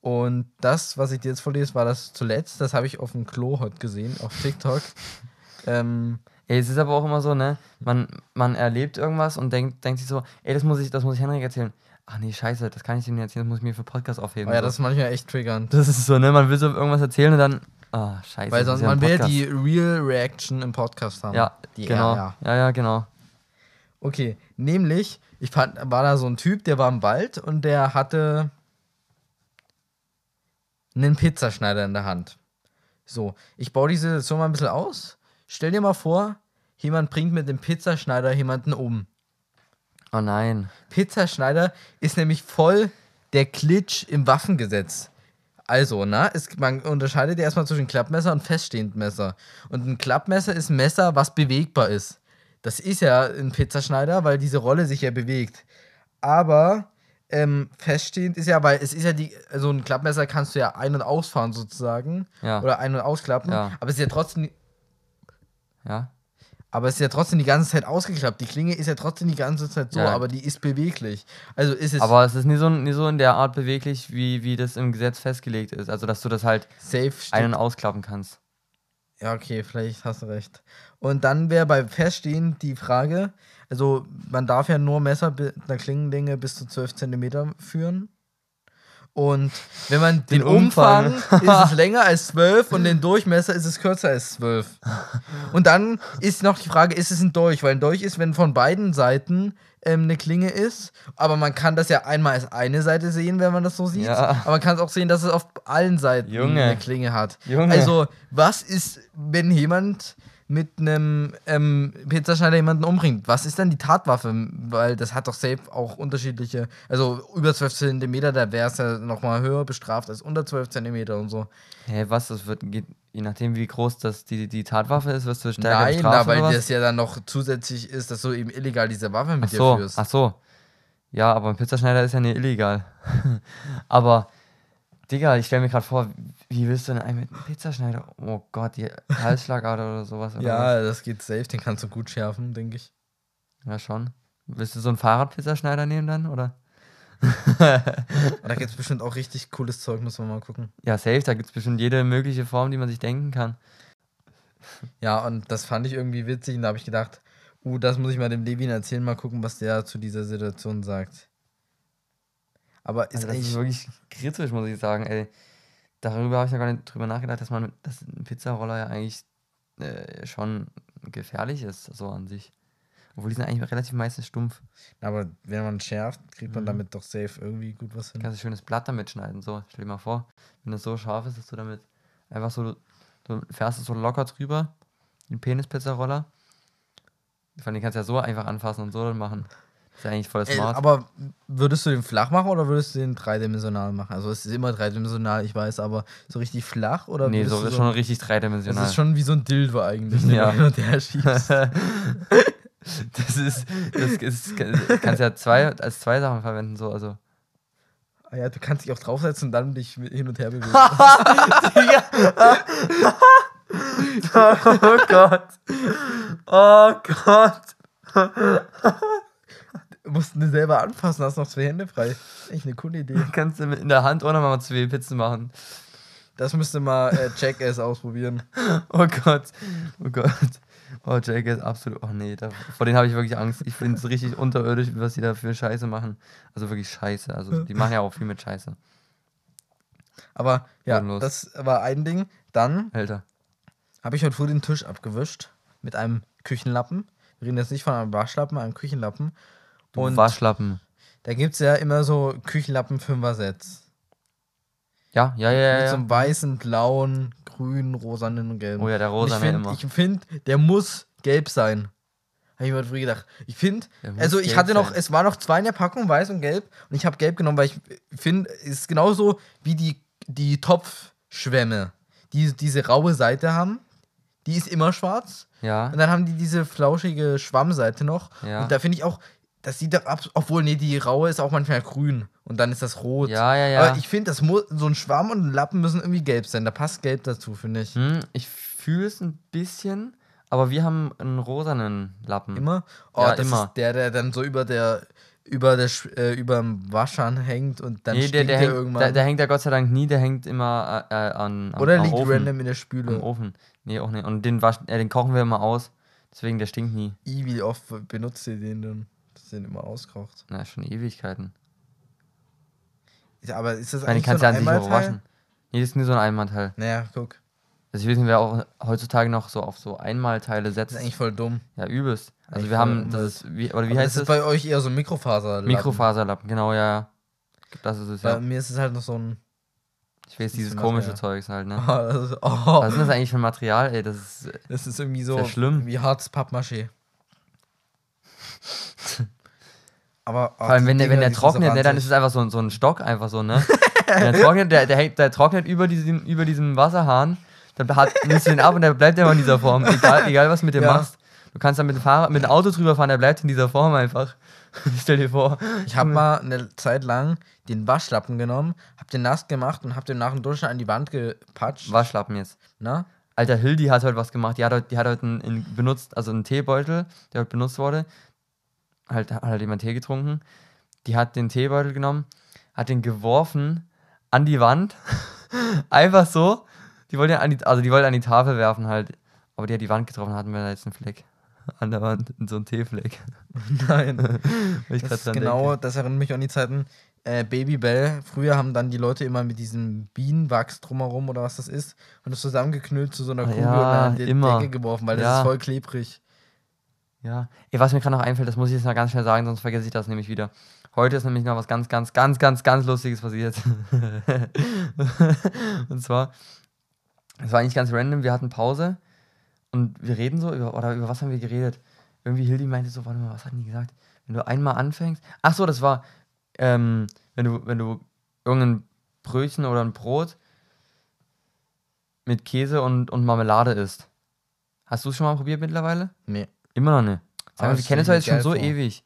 Und das, was ich dir jetzt vorlese, war das zuletzt. Das habe ich auf dem Klo heute gesehen, auf TikTok. [LAUGHS] ähm, Ey, es ist aber auch immer so, ne? Man, man erlebt irgendwas und denkt, denkt sich so, ey, das muss ich, das muss ich Henrik erzählen. Ach nee, scheiße, das kann ich ihm nicht erzählen, das muss ich mir für Podcast aufheben. oh ja, das ist manchmal echt triggernd. Das ist so, ne? Man will so irgendwas erzählen und dann. Ah, scheiße. Weil sonst ja man will die Real Reaction im Podcast haben. Ja, die genau. Ja, Ja, ja, genau. Okay, nämlich, ich fand, war da so ein Typ, der war im Wald und der hatte einen Pizzaschneider in der Hand. So, ich baue die Situation mal ein bisschen aus. Stell dir mal vor, jemand bringt mit dem Pizzaschneider jemanden um. Oh nein. Pizzaschneider ist nämlich voll der Glitch im Waffengesetz. Also, ne, es, man unterscheidet ja erstmal zwischen Klappmesser und feststehendem Messer. Und ein Klappmesser ist ein Messer, was bewegbar ist. Das ist ja ein Pizzaschneider, weil diese Rolle sich ja bewegt. Aber ähm, feststehend ist ja, weil es ist ja die, also ein Klappmesser kannst du ja ein- und ausfahren sozusagen. Ja. Oder ein- und ausklappen. Ja. Aber es ist ja trotzdem, Ja? aber es ist ja trotzdem die ganze Zeit ausgeklappt. Die Klinge ist ja trotzdem die ganze Zeit so, Ja. aber die ist beweglich. Also ist es Aber es ist nie so, nie so in der Art beweglich, wie, wie das im Gesetz festgelegt ist. Also, dass du das halt safe ein- und ausklappen kannst. Ja, okay, vielleicht hast du recht. Und dann wäre bei Feststehen die Frage, also man darf ja nur Messer mit einer Klingenlänge bis zu 12 cm führen. Und wenn man den, Den Umfang. Umfang, ist es länger als 12 und den Durchmesser ist es kürzer als 12. Und dann ist noch die Frage, ist es ein Dolch? Weil ein Dolch ist, wenn von beiden Seiten ähm, eine Klinge ist, aber man kann das ja einmal als eine Seite sehen, wenn man das so sieht. Ja. Aber man kann es auch sehen, dass es auf allen Seiten Junge. eine Klinge hat. Junge. Also, was ist, wenn jemand mit einem ähm, Pizzaschneider jemanden umbringt? Was ist dann die Tatwaffe? Weil das hat doch safe auch unterschiedliche, also über 12 Zentimeter, da wäre es ja nochmal höher bestraft als unter 12 Zentimeter und so. Hä, was? Das wird, geht, je nachdem, wie groß das die, die Tatwaffe ist, wirst du stärker Nein, bestraft da, weil das ja dann noch zusätzlich ist, dass du eben illegal diese Waffe mit Ach dir so, führst. ach so. Ja, aber ein Pizzaschneider ist ja nicht illegal. [LAUGHS] aber, Digga, ich stelle mir gerade vor, wie willst du denn einen mit einem Pizzaschneider? Oh Gott, die Halsschlagader oder sowas. Oder was? Ja, das geht safe, den kannst du gut schärfen, denke ich. Ja, schon. Willst du so einen Fahrradpizzaschneider nehmen dann, oder? [LAUGHS] Da gibt es bestimmt auch richtig cooles Zeug, muss man mal gucken. Ja, safe, da gibt es bestimmt jede mögliche Form, die man sich denken kann. Ja, und das fand ich irgendwie witzig und da habe ich gedacht, uh, das muss ich mal dem Levin erzählen, mal gucken, was der zu dieser Situation sagt. Aber ist Also das ist eigentlich, wirklich kritisch, muss ich sagen, ey. Darüber habe ich noch gar nicht drüber nachgedacht, dass man, dass ein Pizzaroller ja eigentlich äh, schon gefährlich ist, so an sich. Obwohl die sind eigentlich relativ meistens stumpf. aber wenn man schärft, kriegt man Mhm. damit doch safe irgendwie gut was hin. Kannst du schönes Blatt damit schneiden, so. Stell dir mal vor, wenn es so scharf ist, dass du damit einfach so, du fährst es so locker drüber, den Penis-Pizzaroller. Vor allem, den kannst du ja so einfach anfassen und so dann machen. Ist ja eigentlich voll smart. aber würdest du den flach machen oder würdest du den dreidimensional machen? Also es ist immer dreidimensional, ich weiß, aber so richtig flach oder nee, so ist schon richtig Das dreidimensional. ist schon wie so ein Dildo eigentlich, den Ja. du hin und her schiebst. das [LAUGHS] Das ist, das ist, kannst ja zwei, als zwei Sachen verwenden, so, also. Ah ja, du kannst dich auch draufsetzen und dann dich hin und her bewegen. [LAUGHS] oh Gott. Oh Gott. [LAUGHS] du musst ihn selber anfassen, hast noch zwei Hände frei. Echt eine coole Idee. [LAUGHS] Kannst du mit in der Hand auch noch mal zwei Pizzen machen. Das müsste mal äh, Jackass ausprobieren. [LAUGHS] Oh Gott. Oh Gott. Oh, ist absolut. Oh nee, da, vor denen habe ich wirklich Angst. Ich finde es richtig unterirdisch, was die da für Scheiße machen. Also wirklich Scheiße. Also die machen ja auch viel mit Scheiße. Aber ja, das war ein Ding. Dann habe ich heute früh den Tisch abgewischt mit einem Küchenlappen. Wir reden jetzt nicht von einem Waschlappen, einem Küchenlappen. Du Und Waschlappen. da gibt es ja immer so Küchenlappen-Fünfer-Sets. Ja, ja, ja, Mit ja. so einem weißen, blauen, grünen, rosanen und gelben. Oh ja, der ich rosa finde, immer. ich find, der muss gelb sein. Habe ich mir früh gedacht. Ich finde, also ich hatte noch, sein. es war noch zwei in der Packung, weiß und gelb. Und ich habe gelb genommen, weil ich finde, es ist genauso wie die, die Topfschwämme, die diese raue Seite haben. Die ist immer schwarz. Ja. Und dann haben die diese flauschige Schwammseite noch. Ja. Und da finde ich auch, das sieht doch ab, obwohl, nee, die raue ist auch manchmal grün. Und dann ist das rot. Ja, ja, ja. Aber ich finde, das muss, so ein Schwamm und ein Lappen müssen irgendwie gelb sein. Da passt gelb dazu, finde ich. Hm, ich fühle es ein bisschen, aber wir haben einen rosanen Lappen. Immer? Oh, Ja, das immer. ist der, der dann so über der über der äh, überm Waschhahn hängt und dann nee, der, stinkt der, der, hängt, irgendwann. der, der hängt ja Gott sei Dank nie, der hängt immer äh, äh, an, am, Oder am liegt Ofen. random in der Spüle. Ofen. Nee, auch nicht. Und den, wasch, äh, den kochen wir immer aus. Deswegen, der stinkt nie. I, wie oft benutzt ihr den dann? Das sind immer auskocht. Na, schon Ewigkeiten. Ja, aber ist das Ich meine, eigentlich kannst so ein ja Einmalteil? waschen. Nee, das ist nur so ein Einmalteil. Naja, guck. Also wir sind wir auch heutzutage noch so auf so Einmalteile Das setzen. ist eigentlich voll dumm. Ja, übelst. Also Eigentlich wir haben, das ist, wie, oder wie Aber heißt das es? ist bei euch eher so ein Mikrofaser. Mikrofaserlappen, genau, ja. Das ist es, Bei ja. mir ist es halt noch so ein. Ich weiß, dieses ist komische. Zeugs halt, Oh, ne? [LAUGHS] das, ist, oh, Was ist das eigentlich für ein Material, ey? Das ist, das ist irgendwie so ja schlimm. wie hartes Pappmaché. [LAUGHS] Aber oh, vor allem, wenn der, wenn Dinger, der trocknet, ne, dann ist es einfach so, ein- so ein Stock, einfach so, ne? wenn der trocknet, der, der, der trocknet über diesem, über diesem Wasserhahn, dann hat, nimmst du den ab und der bleibt immer in dieser Form. Egal, egal was du mit dem Ja. machst. Du kannst dann mit dem Fahrrad, mit dem Auto drüber fahren, der bleibt in dieser Form einfach. [LAUGHS] Stell dir vor. Ich habe mal eine Zeit lang den Waschlappen genommen, hab den nass gemacht und hab den nach dem Duschen an die Wand gepatscht. Waschlappen jetzt. Na? Alter, Hildi hat heute was gemacht. Die hat heute, die hat heute einen, einen benutzt, also einen Teebeutel, der heute benutzt wurde. Halt, hat halt jemand Tee getrunken. Die hat den Teebeutel genommen, hat den geworfen an die Wand. [LAUGHS] Einfach so. Die wollte an die, also die wollte an die Tafel werfen halt. Aber die hat die Wand getroffen, hatten wir da jetzt einen Fleck. An der Wand, [LAUGHS] so einen Teefleck. [LAUGHS] Nein. Ich Das genau, denke. das erinnert mich an die Zeiten. Äh, Babybell, früher haben dann die Leute immer mit diesem Bienenwachs drumherum oder was das ist und das zusammengeknüllt zu so einer Ah, Kugel ja, und dann an die immer. Decke geworfen, weil das Ja. ist voll klebrig. Ja. Ey, was mir gerade noch einfällt, das muss ich jetzt noch ganz schnell sagen, sonst vergesse ich das nämlich wieder. Heute ist nämlich noch was ganz, ganz, ganz, ganz, ganz Lustiges passiert. [LAUGHS] und zwar, es war eigentlich ganz random, wir hatten Pause und wir reden so, über, oder über was haben wir geredet? Irgendwie Hildi meinte so, warte mal, was hatten die gesagt? Wenn du einmal anfängst, ach so, das war, ähm, wenn du, wenn du irgendein Brötchen oder ein Brot mit Käse und, und Marmelade isst. Hast du es schon mal probiert mittlerweile? Nee. Immer noch nicht. Sag mal, wir kennen uns jetzt schon so vor. ewig.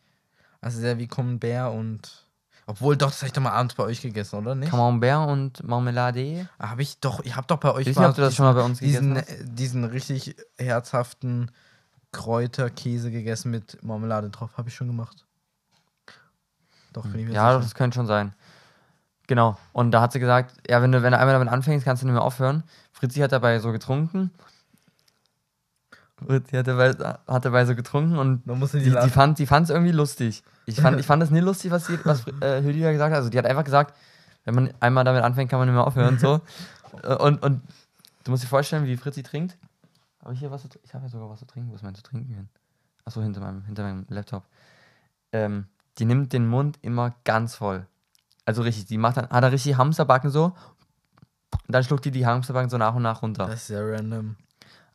Also sehr wie Camembert und. Obwohl, doch, das habe ich doch mal abends bei euch gegessen, oder nicht? Camembert und Marmelade. Habe ich doch, ich habe doch bei euch Ich weiß nicht, ob du das schon mal bei uns diesen, gegessen hast. diesen richtig herzhaften Kräuterkäse gegessen mit Marmelade drauf. Habe ich schon gemacht. Doch, bin ich mir Ja, sicher. das könnte schon sein. Genau. Und da hat sie gesagt, ja, wenn du, wenn du einmal damit anfängst, kannst du nicht mehr aufhören. Fritzi hat dabei so getrunken. Fritzi hat dabei, hat dabei so getrunken und Man muss in die die, die fand die fand's irgendwie lustig. Ich fand, [LAUGHS] ich fand das nie lustig, was, die, was äh, Hildia gesagt hat. Also die hat einfach gesagt, wenn man einmal damit anfängt, kann man nicht mehr aufhören. So. [LAUGHS] Äh, und, und du musst dir vorstellen, wie Fritzi trinkt. Habe ich hier was zu trinken? Ich habe ja sogar was zu trinken. Wo ist mein zu trinken hin? Achso, hinter meinem, hinter meinem Laptop. Ähm, die nimmt den Mund immer ganz voll. Also richtig, die macht dann, hat er richtig Hamsterbacken so. Und dann schluckt die die Hamsterbacken so nach und nach runter. Das ist sehr random.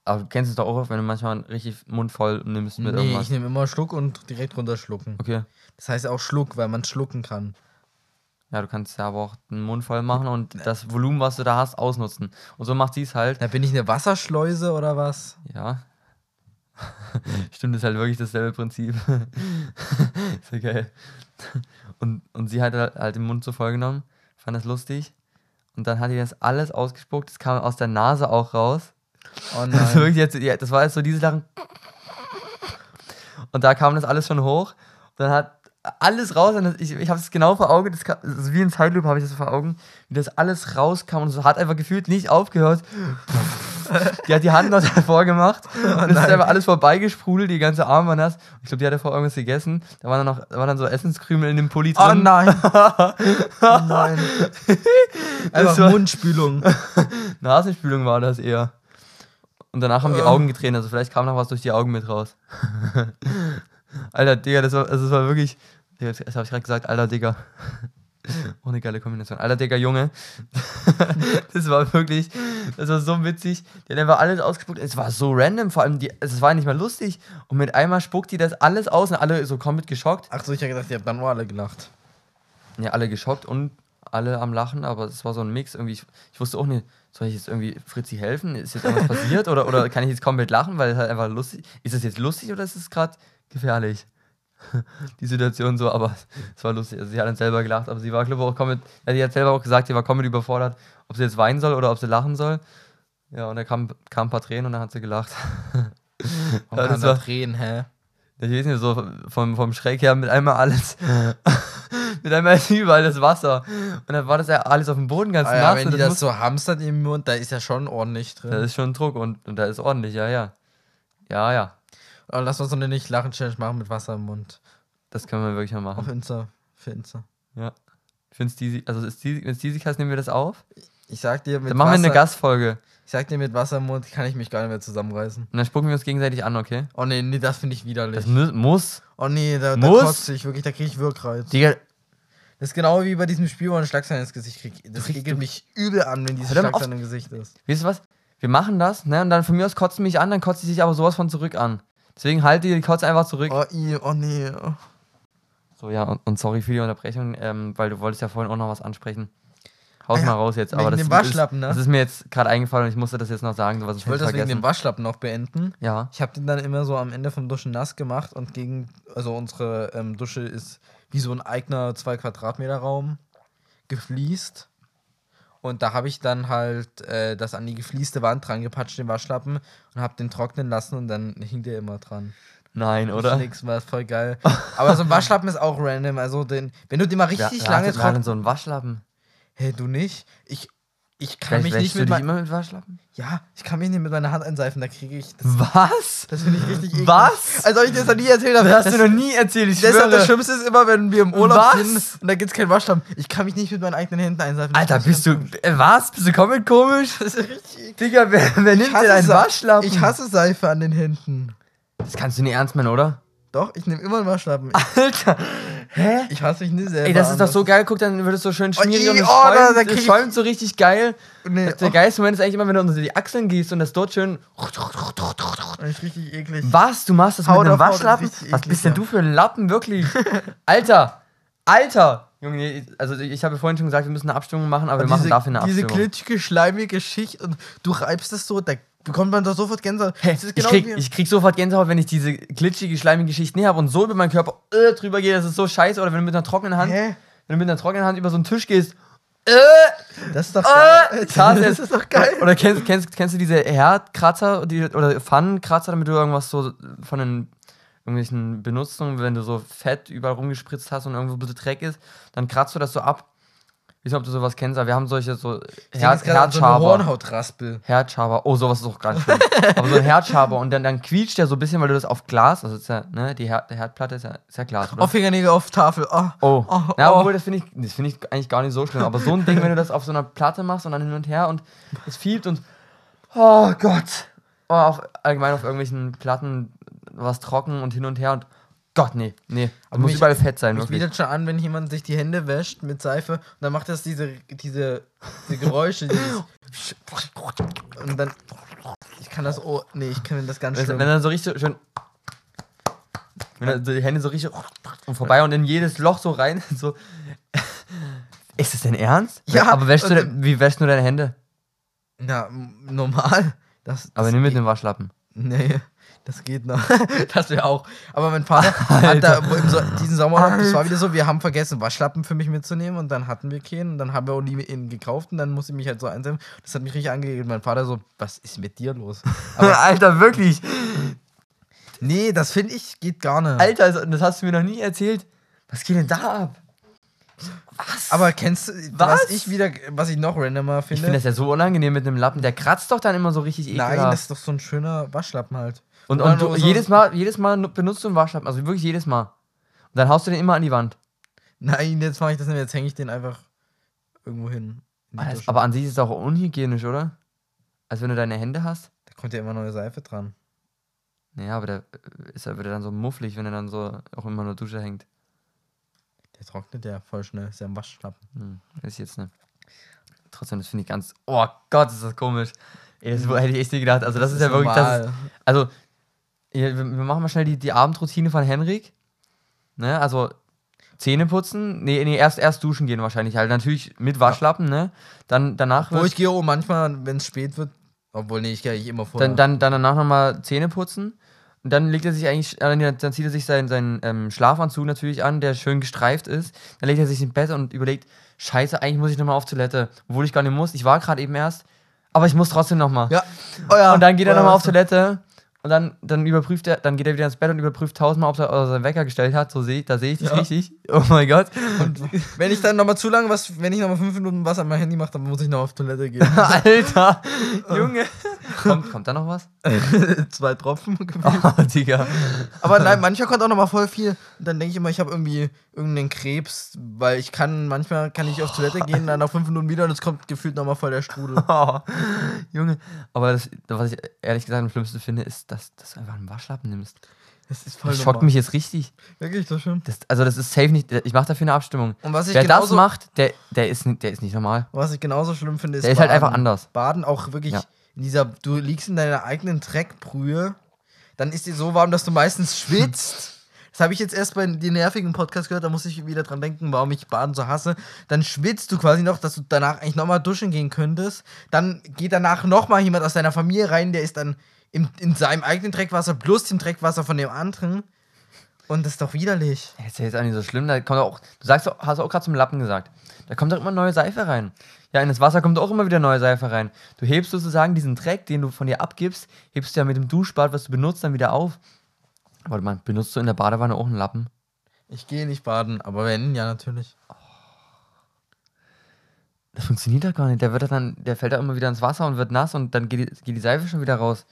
Aber du kennst es doch auch, wenn du manchmal richtig Mund voll nimmst mit nee, irgendwas. ich nehme immer Schluck und direkt runterschlucken. Okay. Das heißt auch Schluck, weil man schlucken kann. Ja, du kannst ja aber auch den Mund voll machen und das Volumen, was du da hast, ausnutzen. Und so macht sie es halt. Da bin ich eine Wasserschleuse oder was? Ja. [LAUGHS] Stimmt, ist halt wirklich dasselbe Prinzip. [LAUGHS] ist ja geil. Und, und sie hat halt halt den Mund so voll genommen, fand das lustig. Und dann hat die das alles ausgespuckt, das kam aus der Nase auch raus. Oh Das, jetzt, ja, das war jetzt so dieses Lachen. Und da kam das alles schon hoch. Und dann hat alles raus. Und ich ich habe es genau vor Augen. Das, kam, ist wie ein Zeitloop habe ich das vor Augen. Wie das alles rauskam. Und so hat einfach gefühlt nicht aufgehört. [LAUGHS] Die hat die Hand noch davor gemacht. und es ist einfach alles vorbeigesprudelt. Die ganze Arm war nass. Ich glaube, die hat davor irgendwas gegessen. Da waren dann noch da waren dann so Essenskrümel in dem Pulli Oh drin. nein. [LAUGHS] Oh nein. War- Mundspülung. [LAUGHS] Nasenspülung war das eher. Und danach haben die Äh. Augen getränt, also vielleicht kam noch was durch die Augen mit raus. [LAUGHS] Alter, Digga, das war, also das war wirklich. Digga, Das habe ich gerade gesagt, alter Digga. [LAUGHS] Ohne geile Kombination. Alter Digga, Junge. [LAUGHS] das war wirklich, das war so witzig. Die hat einfach alles ausgespuckt. Es war so random, vor allem, die, es war nicht mal lustig. Und mit einmal spuckt die das alles aus und alle so komplett geschockt. Ach so, ich habe gedacht, ihr habt dann nur alle gelacht. Ja, alle geschockt und alle am Lachen, aber es war so ein Mix. Irgendwie, ich, ich wusste auch nicht, soll ich jetzt irgendwie Fritzi helfen? Ist jetzt irgendwas passiert? Oder, oder kann ich jetzt komplett lachen, weil es halt einfach lustig ist? das jetzt lustig oder ist es gerade gefährlich? [LAUGHS] Die Situation so, aber es war lustig. Also sie hat dann selber gelacht, aber sie war, glaube ich, auch komplett, ja, die hat selber auch gesagt, sie war komplett überfordert, ob sie jetzt weinen soll oder ob sie lachen soll. Ja, und da kam, kam ein paar Tränen und dann hat sie gelacht. [LAUGHS] Warum Ja, kann das da war- Tränen, hä? Ich weiß nicht, so vom, vom Schräg her mit einmal alles. [LAUGHS] mit einmal ist [LAUGHS] überall das Wasser. Und dann war das ja alles auf dem Boden ganz Ah ja, nass. wenn und die das, so hamstert im Mund, da ist ja schon ordentlich drin. da ist schon Druck und, und da ist ordentlich, ja, ja. Ja, ja. Aber lass uns so eine Nicht-Lachen-Challenge machen mit Wasser im Mund. Das können wir wirklich mal Auf machen. Insta. Für Insta. Ja. Finde es also ist die, wenn es die heißt, nehmen wir das auf. Ich sag dir, mit Dann machen Wasser, wir eine Gastfolge. Ich sag dir, mit Wasser im Mund kann ich mich gar nicht mehr zusammenreißen. Und dann spucken wir uns gegenseitig an, okay? Oh nee, nee, das finde ich widerlich. Das mu muss. oh nee, da, da Muss? kotze ich wirklich, da kriege ich Wirkreiz. Digga, Das ist genau wie bei diesem Spiel, wo man einen Schlagzeilen ins Gesicht kriegt. Das ekelt mich übel an, wenn dieses. Schlagzeilen im Gesicht ist. weißt du was? Wir machen das, ne? Und dann von mir aus kotzt sie mich an, dann kotzt sie sich aber sowas von zurück an. Deswegen halte die Kotze einfach zurück. Oh, i, oh nee. So, ja, und, und sorry für die Unterbrechung, ähm, weil du wolltest ja vorhin auch noch was ansprechen. Haus Ah ja, mal raus jetzt. Aber das, dem Waschlappen, ist, ne? das ist mir jetzt gerade eingefallen und ich musste das jetzt noch sagen, was Ich wollte das wegen dem Waschlappen noch beenden. Ja. Ich habe den dann immer so am Ende vom Duschen nass gemacht und gegen, also unsere ähm, Dusche ist wie so ein eigener 2 Quadratmeter Raum gefliest. Und da habe ich dann halt äh, das an die geflieste Wand dran gepatscht, den Waschlappen, und habe den trocknen lassen und dann hing der immer dran. Nein, oder? Nix war voll geil. Aber so ein Waschlappen ist auch random. Also den, wenn du den mal richtig wer lange trocknen. so einen Waschlappen. Hey, du nicht? Ich, ich kann Vielleicht mich nicht mit mein, immer mit Waschlappen? Ja, ich kann mich nicht mit meiner Hand einseifen, da kriege ich. Das, Was? das finde ich richtig eklig. Was? Als ob ich dir das noch nie erzählt habe. Das hast du noch nie erzählt, ich Deshalb das. Schlimmste ist immer, wenn wir im Urlaub Was? sind und da gibt es keinen Waschlappen. Ich kann mich nicht mit meinen eigenen Händen einseifen. Alter, bist ist du. Äh, was? Bist du komplett komisch? Das ist richtig eklig. Digga, wer, wer nimmt denn einen Waschlappen? Ich hasse Seife an den Händen. Das kannst du nicht ernst meinen, oder? Doch, ich nehme immer einen Waschlappen. Alter. Hä? Ich hasse mich nicht selber. Ey, das ist doch so geil. Guck, dann wird es so schön schmierig ih, und es oh, da- schäumt, da es krieg ich- schäumt so richtig geil. Nee, Der oh, geilste Moment ist eigentlich immer, wenn du unter die Achseln gehst und das dort schön. das ist richtig eklig. Was? Du machst das Haut mit einem Waschlappen? richtig Was eklig, bist denn ja. du für ein Lappen, wirklich? [LAUGHS] Alter! Alter! Junge, also ich habe vorhin schon gesagt, wir müssen eine Abstimmung machen, aber wir machen diese, dafür eine diese Abstimmung. glitschige, schleimige Schicht und du reibst es so, da bekommt man doch sofort Gänsehaut. Das ist ich, genau krieg, ich krieg sofort Gänsehaut, wenn ich diese glitschige, schleimige Geschichte näher habe und so über meinen Körper äh, drüber gehe, das ist so scheiße. Oder wenn du mit einer trockenen Hand, Hä? wenn du mit einer trockenen Hand über so einen Tisch gehst, äh, Das ist doch äh, geil. Tasse. Das ist doch geil. Oder kennst, kennst, kennst du diese Herdkratzer die, oder Pfannenkratzer, damit du irgendwas so von den irgendwelchen Benutzungen, wenn du so Fett überall rumgespritzt hast und irgendwo ein bisschen Dreck ist, dann kratzt du das so ab. Ich weiß nicht, ob du sowas kennst, aber wir haben solche so Her an so Herzschaber. Hornhautraspel. Herzschaber. Oh, sowas ist auch ganz schlimm. aber so ein Herzschaber und dann, dann quietscht der so ein bisschen, weil du das auf Glas, also ja, ne, die Her Herdplatte ist ja, ist ja Glas, oder? Auf Fingernägel auf Tafel. Oh. Oh. Oh, ja, oh. obwohl, das finde ich, das finde ich eigentlich gar nicht so schlimm. Aber so ein Ding, wenn du das auf so einer Platte machst und dann hin und her und es fiebt und. Oh Gott. Oh, auf, allgemein auf irgendwelchen Platten was trocken und hin und her und. Gott, nee, nee. Aber muss überall Fett sein, Mich wirklich. bietet schon an, wenn jemand sich die Hände wäscht mit Seife und dann macht das diese, diese, diese Geräusche. dieses [LAUGHS] und dann. Ich kann das. Oh, nee, ich kann das ganz Wenn, schlimm. wenn dann so richtig schön. Wenn dann so die Hände so richtig und vorbei und in jedes Loch so rein. [LAUGHS] So. Ist das denn ernst? Ja, Aber wäschst du, wie wäschst du deine Hände? Na, normal. Das, Aber das nicht mit einem Waschlappen. Nee, das geht noch. [LAUGHS] das wäre auch. Aber mein Vater [LAUGHS] hat da so diesen Sommer, das war wieder so, wir haben vergessen, Waschlappen für mich mitzunehmen und dann hatten wir keinen und dann haben wir auch nie einen gekauft und dann musste ich mich halt so einsam. Das hat mich richtig angegeben. Mein Vater so, was ist mit dir los? [LAUGHS] Aber Alter, wirklich. nee, das finde ich geht gar nicht. Alter, also, das hast du mir noch nie erzählt. Was geht denn da ab? Was? Aber kennst du, was? Was? ich wieder, was ich noch randomer ich finde? finde das ja so unangenehm mit einem Lappen. Der kratzt doch dann immer so richtig ekelhaft. Nein, das ist doch so ein schöner Waschlappen halt. Und Oder und du, jedes, Mal, jedes Mal nu- benutzt du einen Waschlappen. Also wirklich jedes Mal. Und dann haust du den immer an die Wand. Nein, jetzt mache ich das nicht, jetzt hänge ich den einfach irgendwo hin. in die Aber, das, an sich ist es auch unhygienisch, oder? Als wenn du deine Hände hast. da kommt ja immer neue Seife dran. Naja, aber der äh, ist ja wird er dann so mufflig, wenn er dann so auch immer in der Dusche hängt. Der trocknet ja voll schnell, ist ja ein Waschlappen. Hm, ich jetzt nicht. Trotzdem, das finde ich ganz. Oh Gott, ist das komisch. Ey, das hätte ich echt nicht gedacht. Also, das, ist ja wirklich. Das ist, also, wir, machen mal schnell die, die Abendroutine von Henrik. Ne, also Zähne putzen. Nee, nee, erst, erst duschen gehen wahrscheinlich halt. Natürlich mit Waschlappen, ne? Dann danach Wo ich gehe auch manchmal, wenn es spät wird, obwohl, nee, ich gehe eigentlich immer vor. dann, dann, dann danach nochmal Zähne putzen. Und dann legt er sich eigentlich, äh, dann zieht er sich seinen, seinen ähm, Schlafanzug natürlich an, der schön gestreift ist. Dann legt er sich ins Bett und überlegt, scheiße, eigentlich muss ich nochmal auf Toilette. Obwohl ich gar nicht muss. Ich war gerade eben erst. Aber ich muss trotzdem nochmal. ja. Oh ja. Und dann geht er Oh nochmal auf. Toilette. Und dann, dann überprüft er, dann geht er wieder ins Bett und überprüft tausendmal, ob er, ob er seinen Wecker gestellt hat. So sehe ich, da sehe ich dich Ja. richtig. Oh mein Gott. Und wenn ich dann nochmal zu lange was, wenn ich nochmal fünf Minuten was an mein Handy mache, dann muss ich noch auf Toilette gehen. [LAUGHS] Alter, Junge. kommt, kommt da noch was? Zwei Tropfen. [LAUGHS] Oh, Digga. Aber nein, manchmal kommt auch nochmal voll viel. Und dann denke ich immer, ich habe irgendwie irgendeinen Krebs, weil ich kann, manchmal kann ich auf Toilette gehen, dann nach fünf Minuten wieder und es kommt gefühlt nochmal voll der Strudel. [LAUGHS] Junge. Aber das, was ich ehrlich gesagt am schlimmsten finde, ist, dass, dass du einfach einen Waschlappen nimmst. Das ist voll Das schockt mich jetzt richtig. Wirklich, das stimmt. Das, also, das ist safe nicht. Ich mache dafür eine Abstimmung. Und was ich Wer das genauso- macht, der, der, ist, nicht- der ist nicht normal. Was ich genauso schlimm finde, ist. Der ist halt Baden. einfach anders. Baden auch wirklich Ja. in dieser. Du liegst in deiner eigenen Dreckbrühe, dann ist dir so warm, dass du meistens schwitzt. [LAUGHS] Das habe ich jetzt erst bei den nervigen Podcast gehört, da muss ich wieder dran denken, warum ich Baden so hasse. Dann schwitzt du quasi noch, dass du danach eigentlich nochmal duschen gehen könntest. Dann geht danach nochmal jemand aus deiner Familie rein, der ist dann im, in seinem eigenen Dreckwasser plus dem Dreckwasser von dem anderen. Und das ist doch widerlich. Das ist ja jetzt auch nicht so schlimm. Da kommt auch, du sagst, hast auch gerade zum Lappen gesagt. Da kommt doch immer neue Seife rein. Ja, in das Wasser kommt auch immer wieder neue Seife rein. Du hebst sozusagen diesen Dreck, den du von dir abgibst, hebst du ja mit dem Duschbad, was du benutzt, dann wieder auf. Warte mal, benutzt du in der Badewanne auch einen Lappen? Ich gehe nicht baden, aber wenn, ja, natürlich. Das funktioniert doch gar nicht. Der wird doch dann, der fällt da immer wieder ins Wasser und wird nass und dann geht die, geht die Seife schon wieder raus.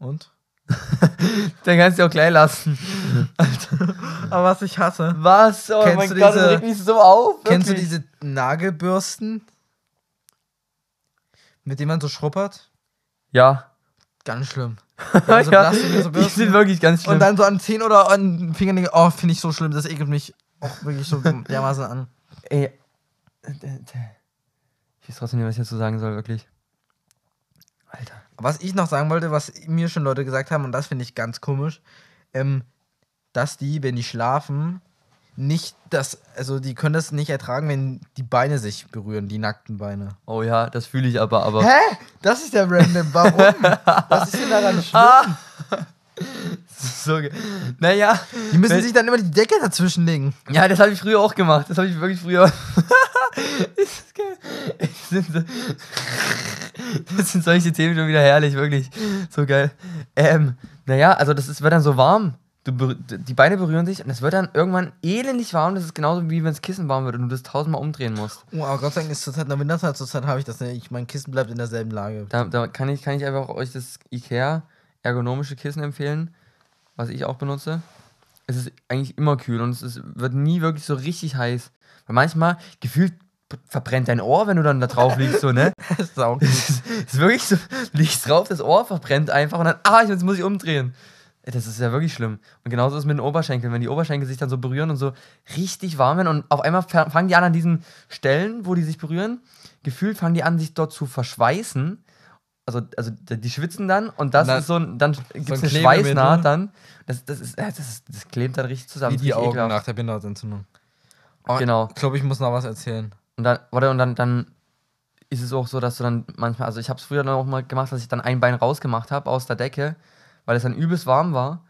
Und? [LAUGHS] Dann kannst du auch gleich lassen. [LAUGHS] Aber was ich hasse. Was? Oh Kennst mein du Gott, das diese- regt mich so auf. Kennst du wirklich. diese Nagelbürsten? Mit denen man so schruppert? Ja. Ganz schlimm. [LAUGHS] Ja, so ja. So die sind wirklich ganz schlimm. Und dann so an Zehen oder an Fingern, oh, finde ich so schlimm, das ekelt mich auch wirklich so dermaßen an. Ey. äh, äh, Ich weiß trotzdem nicht, was ich dazu sagen soll, wirklich. Alter. Was ich noch sagen wollte, was mir schon Leute gesagt haben, und das finde ich ganz komisch, ähm, dass die, wenn die schlafen, nicht das, also die können das nicht ertragen, wenn die Beine sich berühren, die nackten Beine. Oh ja, das fühle ich aber, aber. Hä? Das ist ja random. Warum? Was ist denn daran [LAUGHS] schlimm? Ah! [LAUGHS] so naja. Die müssen sich dann immer die Decke dazwischen legen. Ja, das habe ich früher auch gemacht. Das habe ich wirklich früher. Ist das geil. Das sind, solche Themen schon wieder herrlich, wirklich. So geil. Ähm, naja, also das ist, wird dann so warm. Du, die Beine berühren sich und es wird dann irgendwann elendig warm. Das ist genauso wie wenn das Kissen warm wird und du das tausendmal umdrehen musst. Oh, aber Gott sei Dank ist zurzeit in der Winterzeit, zurzeit habe ich das nicht. Mein Kissen bleibt in derselben Lage. Da, da kann, ich, kann ich einfach euch das IKEA ergonomische Kissen empfehlen, was ich auch benutze. Es ist eigentlich immer kühl und es ist, wird nie wirklich so richtig heiß. Weil manchmal gefühlt verbrennt dein Ohr, wenn du dann da drauf liegst, so, ne? [LAUGHS] Das ist auch Es ist, wirklich so, du liegst drauf, das Ohr verbrennt einfach und dann, ah, jetzt muss ich umdrehen. Das ist ja wirklich schlimm. Und genauso ist es mit den Oberschenkeln. Wenn die Oberschenkel sich dann so berühren und so richtig warm werden und auf einmal fa- fangen die an an diesen Stellen, wo die sich berühren, gefühlt fangen die an, sich dort zu verschweißen. Also, also die schwitzen dann und das Na, ist so ein, dann gibt es ein eine. Schweißnaht dann. Das, das, ist, das, ist, das klebt dann richtig zusammen. wie Das die Augen ekelhaft. nach der Bindehautentzündung. Oh, Genau. Ich glaube, ich muss noch was erzählen. Und dann, warte, und dann, dann ist es auch so, dass du dann manchmal, also ich habe es früher dann auch mal gemacht, dass ich dann ein Bein rausgemacht habe aus der Decke, weil es dann übelst warm war.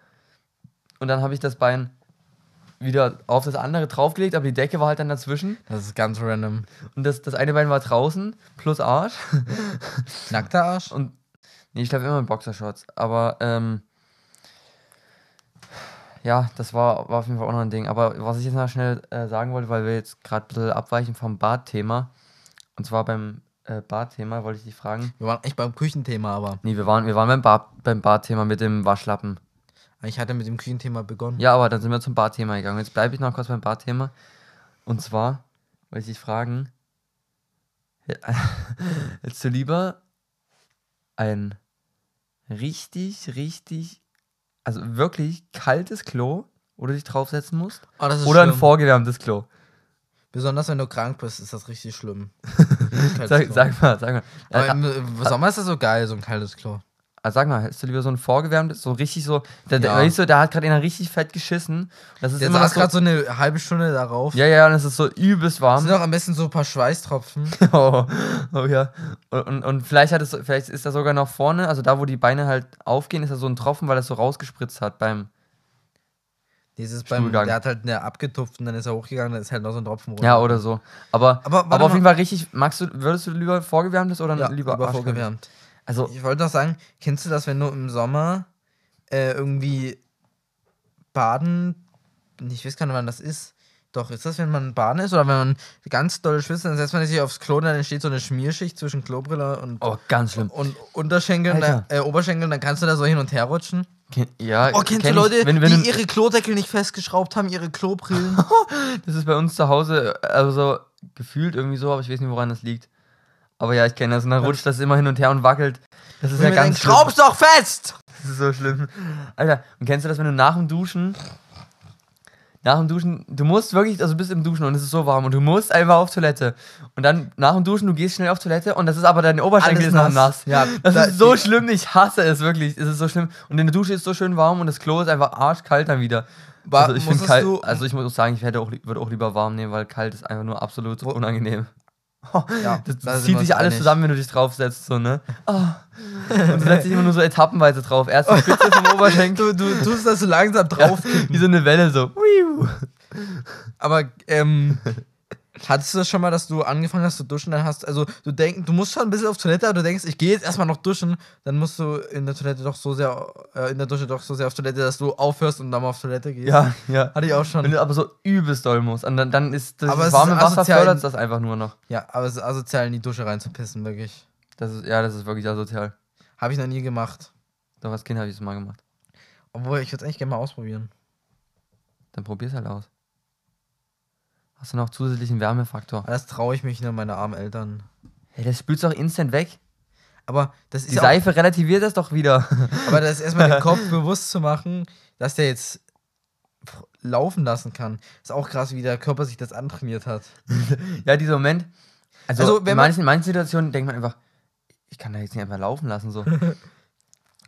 Und dann habe ich das Bein wieder auf das andere draufgelegt, aber die Decke war halt dann dazwischen. Das ist ganz random. Und das, das eine Bein war draußen, plus Arsch. Nackter Arsch? [LAUGHS] Und nee, ich schlafe immer in Boxershorts. Aber ähm, ja, das war, war auf jeden Fall auch noch ein Ding. Aber was ich jetzt noch schnell äh, sagen wollte, weil wir jetzt gerade ein bisschen abweichen vom Badthema. Und zwar beim äh, Badthema wollte ich dich fragen. Wir waren echt beim Küchenthema, aber Nee, wir waren, wir waren beim, Bad, beim Badthema mit dem Waschlappen. ich hatte mit dem Küchenthema begonnen. Ja, aber dann sind wir zum Badthema gegangen. Jetzt bleibe ich noch kurz beim Badthema. Und zwar wollte ich dich fragen, [LAUGHS] hättest du lieber ein richtig, richtig, also wirklich kaltes Klo, wo du dich draufsetzen musst? Oh, Oder ein schlimm. vorgewärmtes Klo? Besonders wenn du krank bist, ist das richtig schlimm. [LAUGHS] Sag, sag mal, sag mal. Aber Äh, im Sommer ist das so geil, so ein kaltes Klo. Äh, sag mal, hättest du lieber so ein vorgewärmtes, so richtig so, der, Ja. weißt du, der hat gerade einer richtig fett geschissen. Das ist Der immer saß so, gerade so eine halbe Stunde darauf. Ja, ja, und es ist so übelst warm. sind auch am besten so ein paar Schweißtropfen. [LAUGHS] Oh, oh ja. Und, und, und vielleicht, hat es, vielleicht ist da sogar noch vorne, also da, wo die Beine halt aufgehen, ist da so ein Tropfen, weil das so rausgespritzt hat beim. Dieses beim, der hat halt eine abgetupft und dann ist er hochgegangen, dann ist halt noch so ein Tropfen runter. Ja, oder so. Aber, Aber aber, auf jeden Fall richtig, magst du, würdest du lieber vorgewärmtes oder ja, lieber, lieber vorgewärmt. Also, Ich wollte noch sagen, kennst du das, wenn du im Sommer äh, irgendwie baden, ich weiß gar nicht, wann das ist. Doch, ist das, wenn man baden ist oder wenn man ganz doll schwitzt, dann setzt man sich aufs Klo und dann entsteht so eine Schmierschicht zwischen Klobrille und, oh, ganz schlimm. und Unterschenkeln, Alter. äh, Oberschenkeln, dann kannst du da so hin und her rutschen. Ken, ja, Oh, kennst kenn du ich. Leute, wenn, wenn die du, ihre Klodeckel nicht festgeschraubt haben, ihre Klobrillen? [LAUGHS] Das ist bei uns zu Hause, also gefühlt irgendwie so, aber ich weiß nicht, woran das liegt. Aber ja, ich kenne das und dann rutscht das immer hin und her und wackelt. Das ist Und ja ganz denkt, schlimm. schraub's doch fest! Das ist so schlimm. Alter, und kennst du das, wenn du nach dem Duschen. Nach dem Duschen, du musst wirklich, also du bist im Duschen und es ist so warm und du musst einfach auf Toilette. Und dann nach dem Duschen, du gehst schnell auf Toilette und das ist aber deine Oberschenkel ist noch nass. Ja, das da- ist so schlimm, ich hasse es wirklich. Es ist so schlimm. Und in der Dusche ist so schön warm und das Klo ist einfach arschkalt dann wieder. Wa- also ich finde kalt, also ich muss auch sagen, ich hätte auch, würde auch lieber warm nehmen, weil kalt ist einfach nur absolut Wo- unangenehm. Ja, [LAUGHS] Das, da das zieht sich alles einig. zusammen, wenn du dich draufsetzt, so, ne? Ah. Und du setzt dich immer nur so etappenweise drauf. Erst die Spitze vom [LAUGHS] Oberschenkel, Du, du tust das so langsam drauf. wie so eine Welle, so. Aber ähm, hattest du das schon mal, dass du angefangen hast zu duschen, dann hast also du denkst, du musst schon ein bisschen auf Toilette, aber du denkst, ich gehe jetzt erstmal noch duschen, dann musst du in der Toilette doch so sehr äh, in der Dusche doch so sehr auf Toilette, dass du aufhörst und dann mal auf Toilette gehst. Ja, ja. Hatte ich auch Wenn schon. du aber so übelst doll musst. Und dann, dann ist das Aber es ist warme Wasser fördert das einfach nur noch. Ja, aber es ist asozial in die Dusche reinzupissen, wirklich. Das ist, ja, das ist wirklich asozial. Habe ich noch nie gemacht. Doch als Kind habe ich es mal gemacht. Obwohl, ich würde es eigentlich gerne mal ausprobieren. Dann probier's halt aus. Hast du noch zusätzlichen Wärmefaktor? Das traue ich mich nur meine armen Eltern. Hey, das spülst du auch instant weg. Aber das ist Die Seife relativiert das doch wieder. [LAUGHS] aber das ist erstmal den [LAUGHS] Kopf bewusst zu machen, dass der jetzt laufen lassen kann. Ist auch krass, wie der Körper sich das antrainiert hat. [LAUGHS] ja, dieser Moment. Also, Also, in, wenn man- manchen, in manchen Situationen denkt man einfach, ich kann da jetzt nicht einfach laufen lassen. So.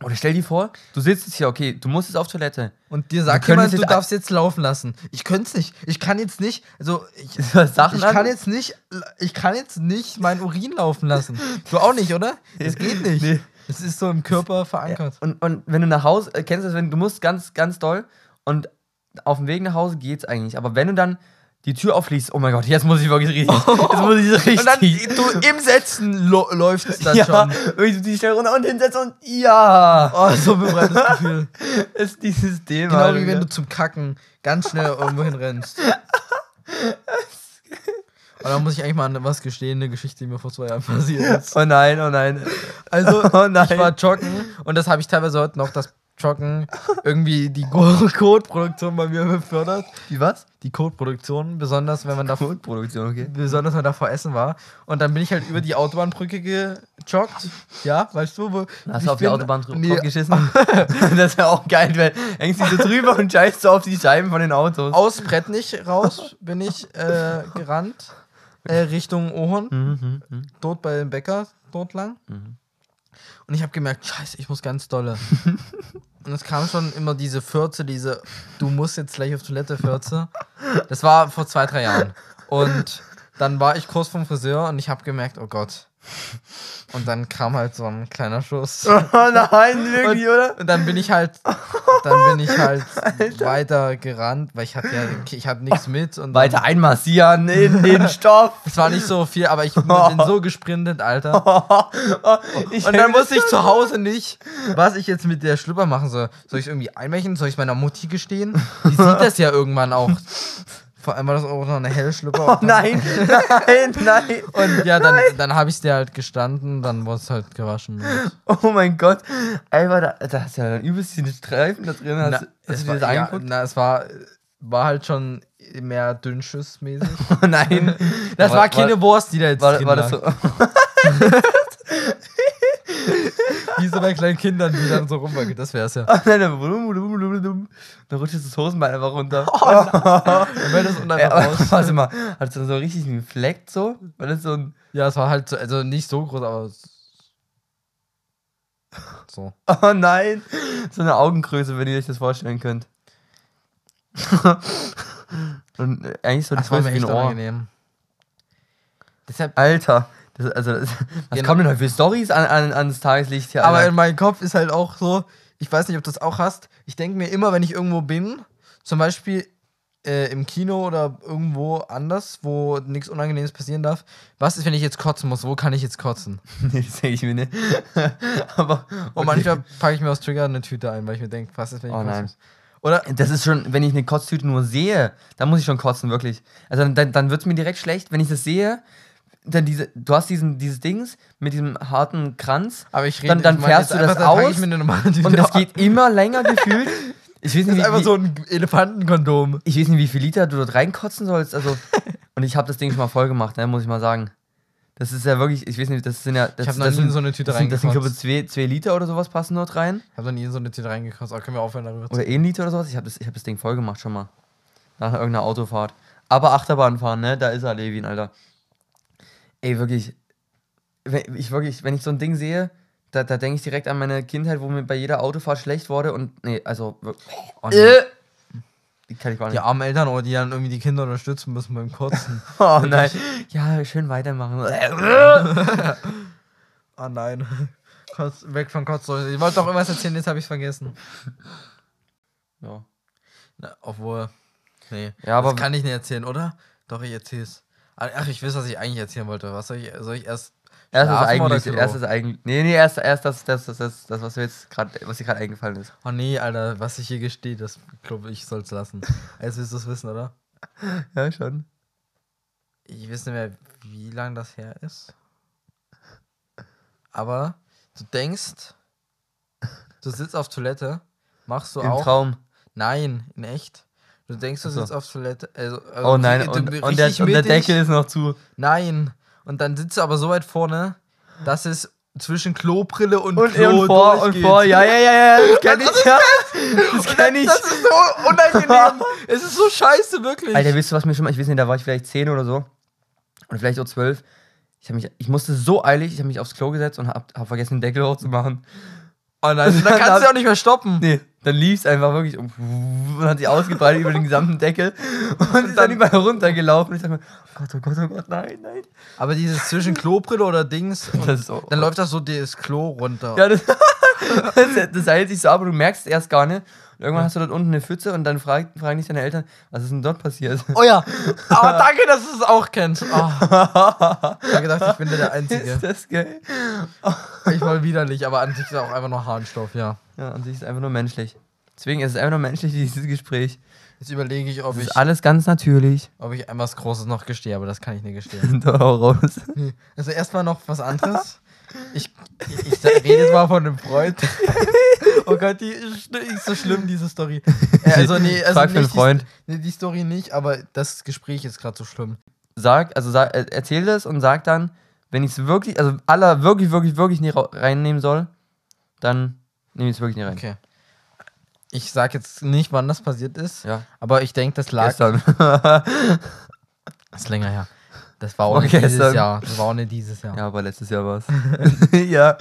Oder stell dir vor, du sitzt jetzt hier, okay, du musst jetzt auf Toilette. Und dir sagt jemand, du darfst jetzt laufen lassen. Ich könnte es nicht. Ich kann jetzt nicht, also ich, [LAUGHS] Sachen ich kann jetzt nicht, ich kann jetzt nicht meinen Urin laufen lassen. Du auch nicht, oder? [LAUGHS] Das geht nicht. Nee. Es ist so im Körper verankert. Und, und wenn du nach Hause, äh, kennst du das, wenn du musst ganz, ganz doll und auf dem Weg nach Hause geht's eigentlich. Aber wenn du dann die Tür aufschließt, oh mein Gott, jetzt muss ich wirklich richtig. [LAUGHS] Jetzt muss ich richtig. Und dann du im Setzen läuft es dann [LAUGHS] ja, schon. wirklich die schnell runter und hinsetzen und ja, Oh, so ein befreiendes Gefühl. [LAUGHS] ist dieses Thema. Genau Alter. wie wenn du zum Kacken ganz schnell irgendwo hinrennst. Und dann muss ich eigentlich mal was gestehen, eine Geschichte, die mir vor zwei Jahren passiert ist. Oh nein, oh nein. Also, Oh nein. ich war joggen und das habe ich teilweise heute noch, das Joggen [LAUGHS] irgendwie die Codeproduktion bei mir befördert. Wie was? Die Codeproduktion, besonders wenn man da Produktion, okay. besonders wenn man davor essen war. Und dann bin ich halt über die Autobahnbrücke gejoggt. Ja, weißt du, wo. Hast du auf die Autobahn nee, geschissen? [LAUGHS] [LAUGHS] das ist ja auch geil, weil hängst du so drüber und scheißt so auf die Scheiben von den Autos. Aus Brettnich raus bin ich äh, gerannt. Äh, Richtung Ohorn. Mhm, mhm, dort bei dem Bäcker, dort lang. Mhm. Und ich habe gemerkt, scheiße, ich muss ganz dolle. [LAUGHS] Und es kam schon immer diese Fürze, diese, du musst jetzt gleich auf Toilette Fürze. Das war vor zwei, drei Jahren. Und dann war ich kurz vom Friseur und ich habe gemerkt, oh Gott, Und dann kam halt so ein kleiner Schuss. [LAUGHS] Oh nein, wirklich, oder? Und dann bin ich halt, dann bin ich halt [LAUGHS] weiter gerannt, weil ich hatte ja, ich hatte nichts mit und Weiter einmassieren in den [LAUGHS] Stoff. es war nicht so viel, aber ich bin so gesprintet, Alter. Ich Und dann wusste ich zu Hause nicht, was ich jetzt mit der Schlüpper machen soll. Soll ich irgendwie einweichen? Soll ich meiner Mutti gestehen? Die sieht das ja irgendwann auch. Vor allem war das auch noch eine helle Schlüpper. Oh nein, [LAUGHS] nein, nein. Und ja, dann, dann habe ich es dir halt gestanden, dann wurde es halt gewaschen. Oh mein Gott. Einfach, da, da hast du ja dann übelst viele Streifen da drin. Hast, na, hast es du war, dir das ja, angeguckt? na, es war, war halt schon mehr dünnschussmäßig. Oh [LAUGHS] nein. Das war, War- keine Wurst, die da jetzt War, drin war das so? [LAUGHS] Wie so bei kleinen Kindern, die dann so rumwackelt. Das wär's ja. Oh nein, dann. Dann rutscht das Hosenbein einfach runter. Dann wäre das unten einfach raus. warte mal, hat es dann so richtig einen Fleck so? War das so ein. Ja, es war halt so, also nicht so groß, aber so. Oh nein! So eine Augengröße, wenn ihr euch das vorstellen könnt. [LAUGHS] Und äh, eigentlich so echt ein Ohr. unangenehm. Deshalb, Alter. Das, also, [LAUGHS] was Genau. kommen denn heute für Stories an, an, ans Tageslicht hier? aber Alter? in meinem Kopf ist halt auch so, ich weiß nicht, ob du das auch hast. Ich denke mir immer, wenn ich irgendwo bin, zum Beispiel äh, im Kino oder irgendwo anders, wo nichts Unangenehmes passieren darf, was ist, wenn ich jetzt kotzen muss? Wo kann ich jetzt kotzen? [LAUGHS] nee, das denke ich mir nicht. [LAUGHS] aber. Und manchmal packe ich mir aus Trigger eine Tüte ein, weil ich mir denke, was ist, wenn ich Oh kotzen nein. muss? Oder Das ist schon, wenn ich eine Kotztüte nur sehe, dann muss ich schon kotzen, wirklich. Also dann, dann wird es mir direkt schlecht, wenn ich das sehe. Dann diese, du hast diesen, dieses Dings mit diesem harten Kranz Aber ich rede Dann- dann fährst du das aus und das geht immer länger gefühlt. [LAUGHS] Ich weiß Das nicht, ist wie, einfach wie, so ein Elefantenkondom. ich weiß nicht, wie viel Liter du dort reinkotzen sollst. Also, [LAUGHS] und ich habe das Ding schon mal voll gemacht, ne, muss ich mal sagen. Das ist ja wirklich, ich weiß nicht, das sind ja. Das, Ich habe noch das nie in sind, so eine Tüte das sind, das sind glaube ich, reingekotzt. zwei, zwei Liter oder sowas passen dort rein. Ich habe noch nie in so eine Tüte reingekotzt. Aber können wir aufhören darüber zu Oder ein Liter oder sowas. Ich habe das, ich hab das Ding voll gemacht schon mal. Nach irgendeiner Autofahrt. Aber Achterbahn fahren, ne? Da ist er, Levin, Alter. Ey, wirklich. Wenn ich, wirklich, wenn ich so ein Ding sehe, da, da denke ich direkt an meine Kindheit, wo mir bei jeder Autofahrt schlecht wurde und. Nee, also. wirklich- Oh, nee. Äh, die kann ich gar Die nicht. armen Eltern, oder die dann irgendwie die Kinder unterstützen müssen beim Kotzen. [LAUGHS] Oh nein. Ja, schön weitermachen. [LAUGHS] Ah nein. Kotz, weg von Kotzsäure. Ich wollte doch irgendwas erzählen, jetzt habe ich es vergessen. Ja. Na, obwohl. Nee. Ja, aber- das kann ich nicht erzählen, oder? Doch, ich erzähl's. Ach, ich weiß, was ich eigentlich erzählen wollte. Was soll ich, soll ich erst. Erst ist eigentlich, erst ist eigentlich. Nee, nee, erst, erst das, das, das, das, das, was mir jetzt gerade, was dir gerade eingefallen ist. Oh nee, Alter, was ich hier gestehe, das glaube ich soll's lassen. Jetzt willst du es wissen, oder? [LAUGHS] Ja, schon. Ich weiß nicht mehr, wie lang das her ist. Aber du denkst, du sitzt auf Toilette, machst du Im auch. Traum. Nein, in echt. Du denkst, du Ach so. sitzt auf Toilette. Also, also Oh nein, und, du- und, der, und der. Deckel ist noch zu. Nein. Und dann sitzt du aber so weit vorne, dass es zwischen Klobrille und, Und, Klo und vor, und vor, ja, ja, ja, ja, das [LAUGHS] kenn ich, ja. Das kenn ich. Das ist so unangenehm. [LAUGHS] es ist so scheiße, wirklich. Alter, wisst ihr, was mir schon mal, ich weiß nicht, da war ich vielleicht 10 oder so. Oder vielleicht auch 12. Ich, mich, ich musste so eilig, ich habe mich aufs Klo gesetzt und hab, hab vergessen, den Deckel hochzumachen. Oh nein, dann kannst du auch nicht mehr stoppen. Nee, dann lief es einfach wirklich und, und hat sich ausgebreitet über den gesamten Deckel und ist dann überall runtergelaufen. Ich sag mir, oh Gott, oh Gott, oh Gott, nein, nein. Aber dieses zwischen Klobrille oder Dings, [LAUGHS] und so- dann läuft das so das Klo runter. Ja, das, [LAUGHS] das, das heilt sich so ab und du merkst es erst gar nicht. Irgendwann hast du dort unten eine Pfütze und dann frag, fragen dich deine Eltern, was ist denn dort passiert? Oh ja. Aber [LAUGHS] danke, dass du es auch kennst. Oh. [LAUGHS] Ich hab gedacht, ich bin der Einzige. ist das geil? Ich war widerlich, aber an sich ist auch einfach nur Harnstoff, ja. Ja, an sich ist es einfach nur menschlich. Deswegen ist es einfach nur menschlich, dieses Gespräch. Jetzt überlege ich, ob Es ich, ist alles ganz natürlich. ob ich was Großes noch gestehe, aber das kann ich nicht gestehen. [LAUGHS] Hau raus. Also erstmal noch was anderes. Ich, ich, rede jetzt mal von einem Freund. [LAUGHS] Oh Gott, die ist ist so schlimm, diese Story. Äh, also, nee, also Frag für einen Freund. Die, nee, die Story nicht, aber das Gespräch ist gerade so schlimm. Sag, also sag, äh, erzähl das und sag dann, wenn ich es wirklich, also aller wirklich, wirklich, wirklich nicht ra- reinnehmen soll, dann nehme ich es wirklich nicht rein. Okay. Ich sag jetzt nicht, wann das passiert ist, Ja, aber ich denke, das lag. gestern. [LAUGHS] Das ist länger her. Das war auch nicht Vorgestern. dieses Jahr. Das war auch nicht dieses Jahr. ja, aber letztes Jahr war es. [LAUGHS] [LAUGHS] ja.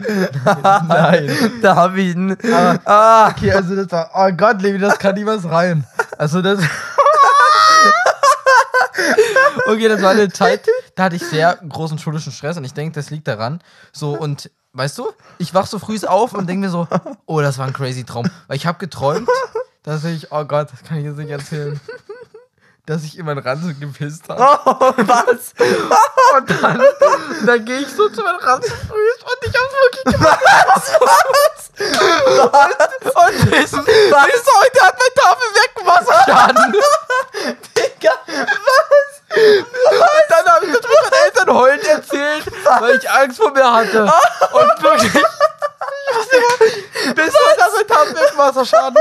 Nein. Da hab ich ihn. Aber- ah, Okay, also das war. Oh Gott, Levi, das kann niemals rein. Also das. [LAUGHS] okay, das war eine Zeit. da hatte ich sehr großen schulischen Stress und ich denke, das liegt daran. So, und weißt du, ich wach so früh auf und denke mir so, oh, das war ein crazy Traum. Weil ich habe geträumt, dass ich, oh Gott, das kann ich jetzt nicht erzählen, dass ich in meinen Ranzen gepisst habe. [LAUGHS] Oh, was? [LAUGHS] Und dann, dann gehe ich so zu meinem Ranzen früh und ich hab's wirklich gemacht. Und, und bis, bis heute hat mein Tafelwerk Wasserschaden. Digga, Und dann habe ich das meinen Eltern heulend erzählt, weil ich Angst vor mir hatte. Und wirklich. [LAUGHS] Ich wusste immer, bis heute hat mein Tafelwerk Wasserschaden.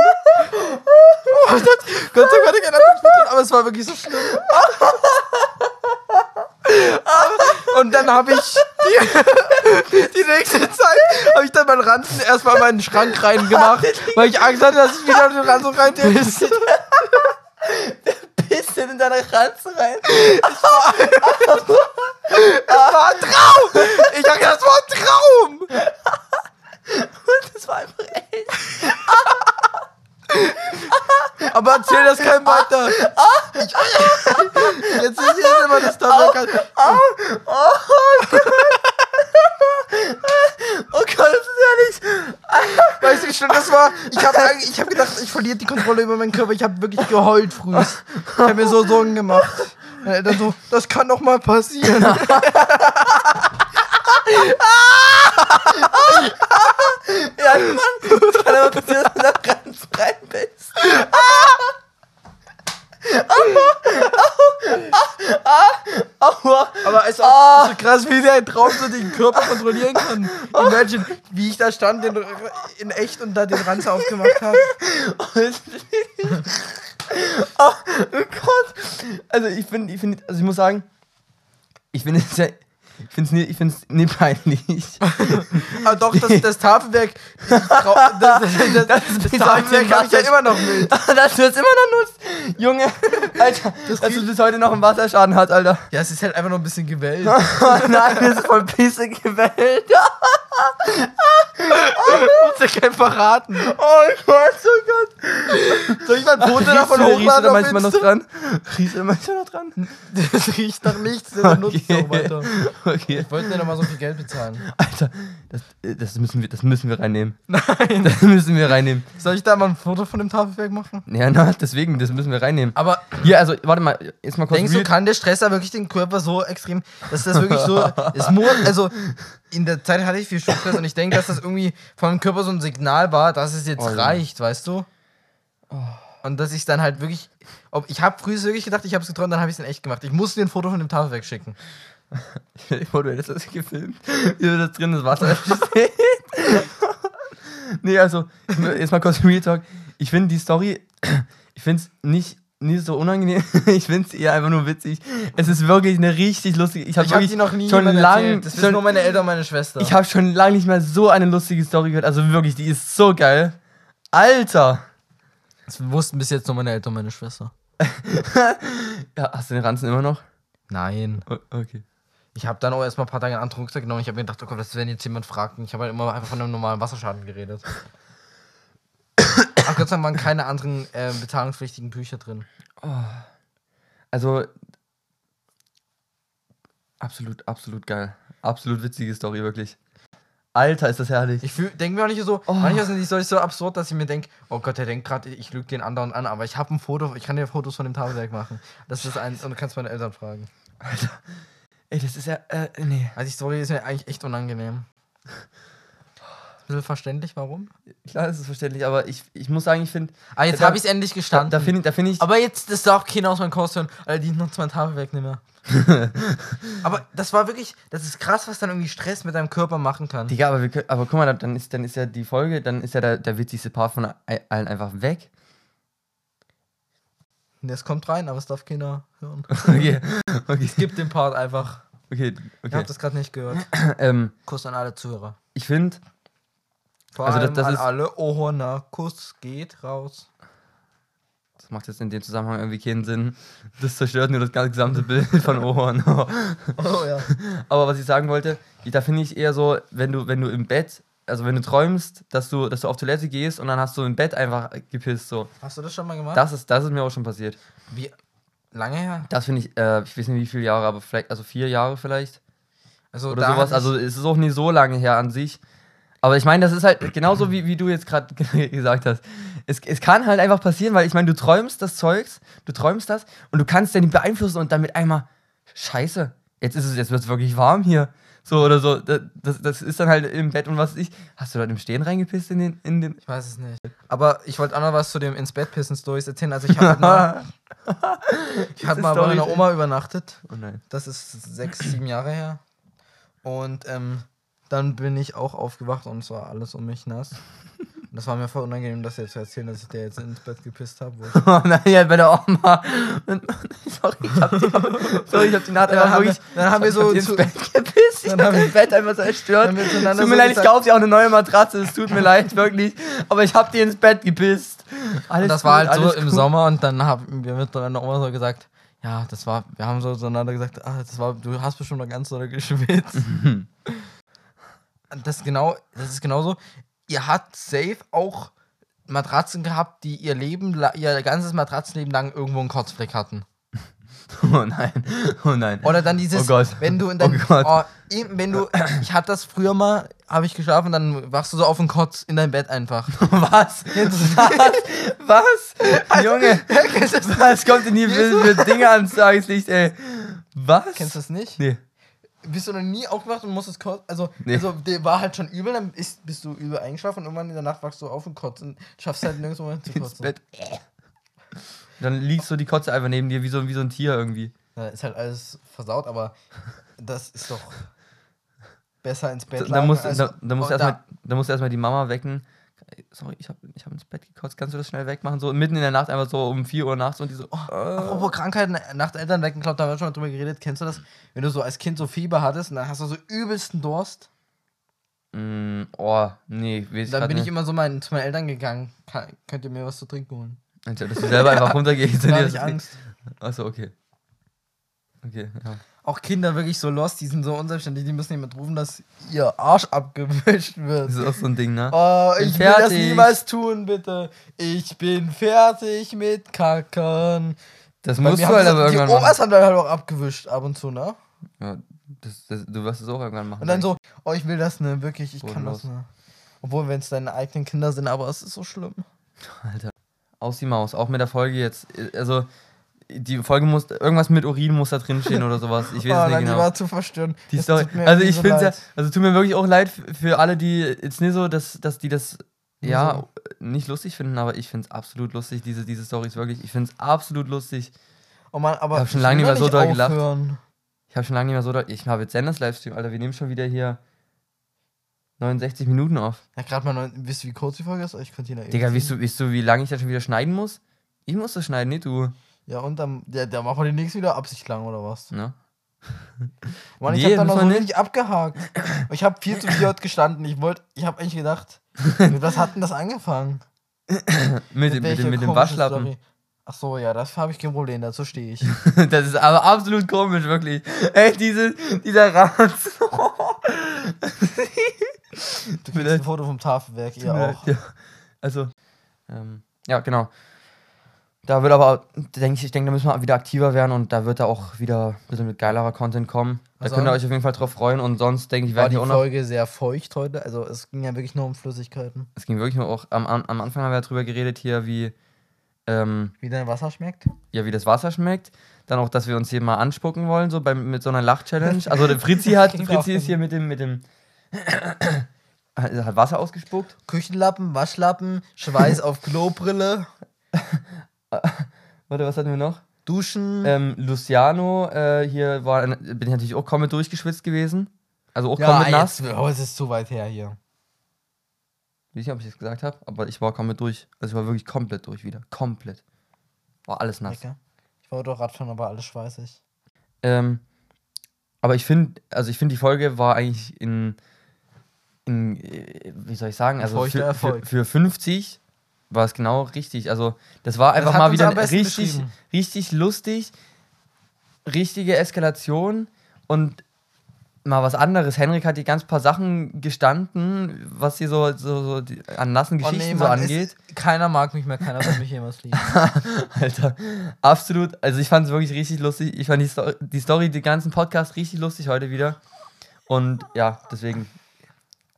Und das, Gott sei Dank, ich nicht dran, aber es war wirklich so schlimm. Und dann habe ich die, [LAUGHS] die nächste Zeit habe ich dann meinen Ranzen erstmal in meinen Schrank reingemacht, weil ich Angst hatte, dass ich wieder in den Ranzen rein bist denn in deine Ranze rein? Das [LAUGHS] war ein Traum! Ich dachte, das war ein Traum! Und das war einfach echt. Aber erzähl das keinem weiter. Ich, jetzt ist jetzt immer das Tabak. Oh Gott, das ist ja nicht. Weißt du, wie schlimm das war? Ich habe ich hab gedacht, ich verliere die Kontrolle über meinen Körper. Ich habe wirklich geheult früh. Ich habe mir so Sorgen gemacht. Eltern so, das kann doch mal passieren. Ja, Mann, das kann aber passieren, dass du da ganz rein bist. Aber es ist auch so krass, wie der Traum so den Körper kontrollieren kann. Imagine, wie ich da stand in, in echt und da den Ranz aufgemacht habe. Oh, oh Gott. Also ich finde, ich finde, also ich muss sagen, ich finde es ja, ich finde es nie, ich nie peinlich. Aber [LAUGHS] doch, das, das Tafelwerk, das, das, das, das, das [LAUGHS] Tafelwerk habe ich ja immer noch mit. [LAUGHS] dass du es immer noch nutzt. Junge, Alter, dass du bis heute noch einen Wasserschaden hast, Alter. Ja, es ist halt einfach nur ein bisschen gewellt. Oh nein, das ist voll Pisse gewählt. Muss ja kein verraten. Oh Gott, oh Gott. Soll ich mal ein [LAUGHS] Foto davon Riechst du hochladen da auf manchmal noch dran? Riechst du manchmal noch dran? Das riecht nach nichts, der nutzt Okay. auch weiter. Okay. Ich wollte dir nochmal so viel Geld bezahlen. Alter, das, das, müssen wir, das müssen wir reinnehmen. Nein. Das müssen wir reinnehmen. Soll ich da mal ein Foto von dem Tafelwerk machen? Ja, na, deswegen, das müssen wir reinnehmen. Aber Hier, also, warte mal, jetzt mal kurz. denkst du, real- kann der Stress da wirklich den Körper so extrem, dass das wirklich so, [LAUGHS] es muss, also in der Zeit hatte ich viel Stress und ich denke, dass das irgendwie vom Körper so ein Signal war, dass es jetzt Oh, ja. reicht, weißt du? Und dass ich dann halt wirklich, ob ich habe früher wirklich gedacht, ich habe es geträumt, dann habe ich es in echt gemacht. Ich musste dir ein Foto von dem Tafelwerk schicken. Ich [LAUGHS] wurde das gefilmt. Wie das drin das Wasser steht. nee, also, jetzt mal kurz Real Talk. Ich finde die Story, [CLEARS THROAT] ich finde es nicht, nicht so unangenehm. [LAUGHS] Ich finde es eher einfach nur witzig. Es ist wirklich eine richtig lustige. Ich habe wirklich die noch nie schon jemandem lang, erzählt. Das schon, nur meine Eltern und meine Schwester. Ich habe schon lange nicht mehr so eine lustige Story gehört. Also wirklich, die ist so geil. Alter! das wussten bis jetzt nur meine Eltern und meine Schwester. [LAUGHS] Ja, hast du den Ranzen immer noch? Nein. O- Okay. Ich habe dann auch erstmal ein paar Tage einen anderen Rucksack genommen. Ich habe mir gedacht, oh Gott, was wenn jetzt jemand fragt? Und ich habe halt immer einfach von einem normalen Wasserschaden geredet. Ach Gott sei Dank waren keine anderen äh, bezahlungspflichtigen Bücher drin. Also, absolut, absolut geil. Absolut witzige Story, wirklich. Alter, ist das herrlich. Ich denke mir auch nicht so, Oh. manchmal sind die Stories so absurd, dass ich mir denke, oh Gott, der denkt gerade, ich lüge den anderen an, aber ich habe ein Foto, ich kann dir Fotos von dem Tafelwerk machen. Das ist eins, und du kannst meine Eltern fragen. Ey, das ist ja, äh, nee. Also die Story ist mir eigentlich echt unangenehm. Bisschen verständlich, warum? Klar, das ist verständlich, aber ich, ich muss sagen, ich finde. Ah, jetzt Da- habe ich es endlich Da, gestanden. da finde da find ich. Aber jetzt, das darf keiner aus meinem Kurs hören, weil die mein Tafelwerk nicht mehr. [LAUGHS] aber das war wirklich, das ist krass, was dann irgendwie Stress mit deinem Körper machen kann. Digga, aber, wir, aber guck mal, dann ist, dann ist ja die Folge, dann ist ja der, der witzigste Part von all- allen einfach weg. Das kommt rein, aber es darf keiner hören. [LAUGHS] Okay, okay, Gib den Part einfach. okay. Ich okay. habe das gerade nicht gehört. [CLEARS THROAT] Ähm, Kuss an alle Zuhörer. ich finde, Vor Also das- allem das an ist- alle Ohrhörner. Kuss geht raus. das macht jetzt in dem Zusammenhang irgendwie keinen Sinn. Das zerstört nur das ganze gesamte Bild von Ohren. [LAUGHS] Oh ja. Aber was ich sagen wollte, da finde ich eher so, wenn du, wenn du im Bett, also wenn du träumst, dass du, dass du auf Toilette gehst und dann hast du im Bett einfach gepisst, so. Hast du das schon mal gemacht? Das ist, das ist mir auch schon passiert. Wie, lange her. Das finde ich, äh, ich weiß nicht wie viele Jahre, aber vielleicht, also vier Jahre vielleicht. Also oder sowas. Also es ist auch nicht so lange her an sich. Aber ich meine, das ist halt genauso wie, wie du jetzt gerade [LAUGHS] gesagt hast. Es, es kann halt einfach passieren, weil ich meine, du träumst das Zeugs, du träumst das und du kannst ja nicht beeinflussen und dann mit einmal, scheiße, jetzt ist es, jetzt wird es wirklich warm hier. So oder so. Das, das, das ist dann halt im Bett und was ich. Hast du dort im Stehen reingepisst in den, in den. Ich weiß es nicht. Aber ich wollte auch noch was zu dem ins Bett pissen Stories erzählen. Also ich habe [LAUGHS] mal, ich hab Diese mal bei meiner Oma übernachtet. Oh nein. Das ist sechs, sieben Jahre her. Und ähm, dann bin ich auch aufgewacht und es war alles um mich nass. Und das war mir voll unangenehm, das jetzt zu erzählen, dass ich dir jetzt ins Bett gepisst habe. [LAUGHS] Oh nein, ja, bei der Oma. Sorry, ich hab die, sorry, ich hab die Naht Dann einfach haben wirklich. wir- dann haben wir ich so ins zu- Bett gepisst. Ich Dann hab das Bett einfach zerstört. Tut mir so leid, ich kaufe dir auch eine neue Matratze. Es tut mir leid, wirklich. Aber ich hab die ins Bett gepisst. Alles Und das gut, war halt so alles im gut. Sommer und dann haben wir mit meiner Oma so gesagt, ja, das war, wir haben so zueinander gesagt, ah, das war, du hast bestimmt noch ganz doll geschwitzt. [LAUGHS] das ist genau, das ist genauso. Ihr habt safe auch Matratzen gehabt, die ihr Leben, ihr ganzes Matratzenleben lang irgendwo einen Kotzfleck hatten. [LAUGHS] Oh nein, oh nein. Oder dann dieses, Oh Gott. wenn du in dein, Oh Gott. oh, wenn du, ich hatte das früher mal, habe ich geschlafen, dann wachst du so auf den Kotz in dein Bett einfach. [LAUGHS] Was? Was? Was? Junge, [LAUGHS] was kommt denn hier für, für Dinge ans Tageslicht, ey? Was? Kennst du das nicht? Nee. Bist du noch nie aufgewacht und musstest kotzen? Also, Nee. also der war halt schon übel, dann ist, bist du übel eingeschlafen und irgendwann in der Nacht wachst du auf und kotzt und schaffst halt nirgendwo mehr zu [LAUGHS] kotzen. Bett. Dann liegst du die Kotze einfach neben dir wie so, wie so ein Tier irgendwie. Da ist halt alles versaut, aber das ist doch besser ins Bett Da, da musst, als- da, da musst du erstmal da musst du erstmal die Mama wecken. Sorry, ich habe ich hab ins Bett gekotzt. Kannst du das schnell wegmachen? So mitten in der Nacht, einfach so um 4 Uhr nachts und die so. Oh, Apropos Krankheiten, nach der Eltern wecken, glaub, da haben wir schon mal drüber geredet. Kennst du das? Wenn du so als Kind so Fieber hattest und dann hast du so übelsten Durst. mm, oh nee, weiß ich Dann bin ich nicht. immer so mein, zu meinen Eltern gegangen. Kann, könnt ihr mir was zu trinken holen? Alter, dass du selber einfach runtergehst. [LAUGHS] Da hab ich Angst. Achso, okay. Okay, ja. Auch Kinder wirklich so lost, die sind so unselbstständig, die müssen jemand rufen, dass ihr Arsch abgewischt wird. Das ist auch so ein Ding, ne? Oh, Bin ich will das fertig. niemals tun, bitte. Ich bin fertig mit Kackern. Das Bei musst du halt aber die irgendwann Omas machen. haben dann halt auch abgewischt, ab und zu, ne? Ja, das, das, du wirst es auch irgendwann machen. Und dann so, oh, ich will das ne, wirklich, ich kann Bodenlos. das ne. Obwohl, wenn es deine eigenen Kinder sind, aber es ist so schlimm. [LAUGHS] Alter. Aus die Maus, auch mit der Folge jetzt. Also, die Folge muss, irgendwas mit Urin muss da drin stehen oder sowas. Ich weiß oh, es nicht nein, genau. die war zu verstören. Die Story. Also ich so finde ja, also tut mir wirklich auch leid für, alle, die jetzt nicht so, dass, dass die das ja so. nicht lustig finden, aber ich finde es absolut lustig, diese, diese Stories wirklich. Ich finde es absolut lustig. Oh Mann, aber Ich hab schon lange nicht mehr so doll gelacht. Ich habe schon lange nicht mehr so, da- ich habe jetzt Senders Livestream, Alter, wir nehmen schon wieder hier 69 Minuten auf. Ja, gerade mal, neun- wisst ihr, wie kurz die Folge ist? Ich könnte die Digga, weißt du, weißt du, wie lange ich das schon wieder schneiden muss? Ich muss das schneiden, nicht du. Ja, und dann, ja, dann machen wir den nächsten wieder Absicht lang, oder was? Ne? Mann, ich Nee, hab dann noch so wenig abgehakt. Ich hab 4 zu 4 heute gestanden. Ich wollte, ich hab eigentlich gedacht, [LAUGHS] mit was hat denn das angefangen? Mit, dem- mit, dem- mit dem Waschlappen. Story? Ach so, ja, das habe ich kein Problem, dazu stehe ich. [LAUGHS] Das ist aber absolut komisch, wirklich. Ey, diese, dieser Ranz. Du kriegst ein Foto vom Tafelwerk, ihr auch. Ja. Also, ähm, ja, genau. Da wird aber, denke ich, ich denke, da müssen wir wieder aktiver werden und da wird da auch wieder ein bisschen mit geilerer Content kommen. Da Also- könnt ihr euch auf jeden Fall drauf freuen und sonst denke ich, War werden die die auch noch. Folge sehr feucht heute? Also es ging ja wirklich nur um Flüssigkeiten. Es ging wirklich nur auch, am, am Anfang haben wir darüber geredet hier, wie, ähm, Wie dein Wasser schmeckt? ja, wie das Wasser schmeckt. Dann auch, dass wir uns hier mal anspucken wollen, so beim, mit so einer Lach-Challenge. Also der Fritzi [LAUGHS] hat, Ging Fritzi ist hier mit dem, mit dem, [COUGHS] hat Wasser ausgespuckt. Küchenlappen, Waschlappen, Schweiß [LAUGHS] auf Klobrille, [LAUGHS] Warte, was hatten wir noch? Duschen. Ähm, Luciano, äh, hier war, bin ich natürlich auch komplett durchgeschwitzt gewesen. Also auch ja, komplett nass. jetzt, oh, es ist zu weit her hier. Ich weiß nicht, ob ich das gesagt habe, aber ich war komplett durch. Also ich war wirklich komplett durch wieder. Komplett. War alles nass. Lecker. Ich wollte doch Radfahren, aber alles schweißig. Ähm, aber ich finde, also ich finde, die Folge war eigentlich in, in äh, wie soll ich sagen, also für, für, für 50 war es genau richtig. Also das war einfach hat mal wieder richtig, richtig lustig, richtige Eskalation und mal was anderes. Henrik hat die ganz paar Sachen gestanden, was hier so, so, so die, an nassen Oh Geschichten nee, so angeht. Es, keiner mag mich mehr, keiner wird mich jemals lieben. [LAUGHS] Alter, absolut. Also ich fand es wirklich richtig lustig. Ich fand die, Sto die Story, den ganzen Podcast richtig lustig heute wieder. Und ja, deswegen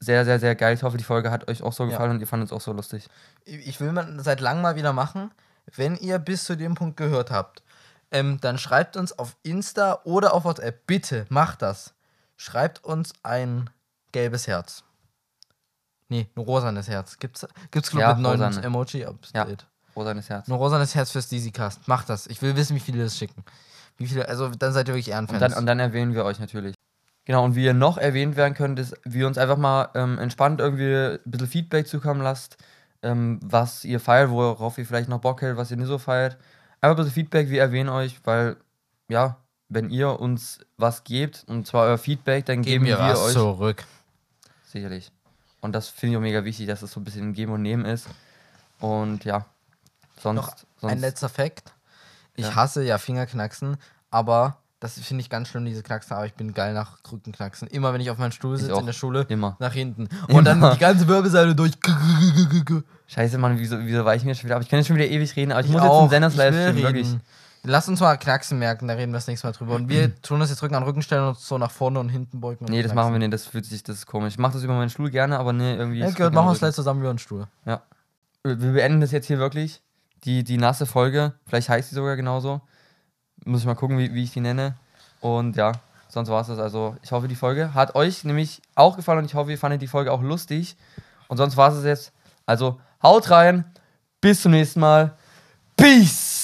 sehr, sehr, sehr geil. Ich hoffe, die Folge hat euch auch so Ja. gefallen und ihr fandet es auch so lustig. ich will mal seit langem mal wieder machen. Wenn ihr bis zu dem Punkt gehört habt, ähm, dann schreibt uns auf Insta oder auf WhatsApp. Bitte, macht das. Schreibt uns ein gelbes Herz. Nee, ein rosanes Herz. Gibt's, gibt's glaub, Ja, mit neuen rosane. Emoji? Ob Ja. geht. Rosanes Herz. Ein rosanes Herz fürs Dizzycast. Macht das. Ich will wissen, wie viele das schicken. Wie viele, also dann seid ihr wirklich Ehrenfans. Und dann, und dann erwähnen wir euch natürlich. Genau, und wie ihr noch erwähnt werden könnt, ist, wie ihr uns einfach mal ähm, entspannt irgendwie ein bisschen Feedback zukommen lasst, ähm, was ihr feiert, worauf ihr vielleicht noch Bock hättet, was ihr nicht so feiert. Einfach ein bisschen Feedback, wir erwähnen euch, weil, ja, wenn ihr uns was gebt, und zwar euer Feedback, dann geben geben, wir wir was euch. zurück. Sicherlich. Und das finde ich auch mega wichtig, dass es so ein bisschen ein Geben und Nehmen ist. Und ja, sonst. Noch sonst Ein letzter Fakt. Ich Ja. hasse ja Fingerknacksen, aber das finde ich ganz schlimm, diese Knacksen, aber ich bin geil nach Rückenknacksen. Immer wenn ich auf meinem Stuhl sitze in der Schule, Immer. nach hinten. Immer. Und dann die ganze Wirbelsäule durch. Scheiße, Mann, wieso, wieso war ich mir schon wieder? Aber ich kann jetzt schon wieder ewig reden, aber ich, Ich muss auch. jetzt einen Senders will Livestream, wirklich. Lass uns mal Knacksen merken, da reden wir das nächste Mal drüber. Und wir [CLEARS THROAT] tun das jetzt Rücken an Rücken stellen und so nach vorne und hinten beugen. und Nee, das knacksen. machen wir nicht, das fühlt sich, das ist komisch. Ich mache das über meinen Stuhl gerne, aber nee, irgendwie. Ja, gehört, machen wir es gleich zusammen über den Stuhl. Wir wir beenden das jetzt hier wirklich. Die, die nasse Folge. Vielleicht heißt sie sogar genauso. Muss ich mal gucken, wie, wie ich die nenne. Und ja, sonst war es das. Also, ich hoffe, die Folge hat euch nämlich auch gefallen und ich hoffe, ihr fandet die Folge auch lustig. Und sonst war es jetzt. Also, haut rein. Bis zum nächsten Mal. Peace!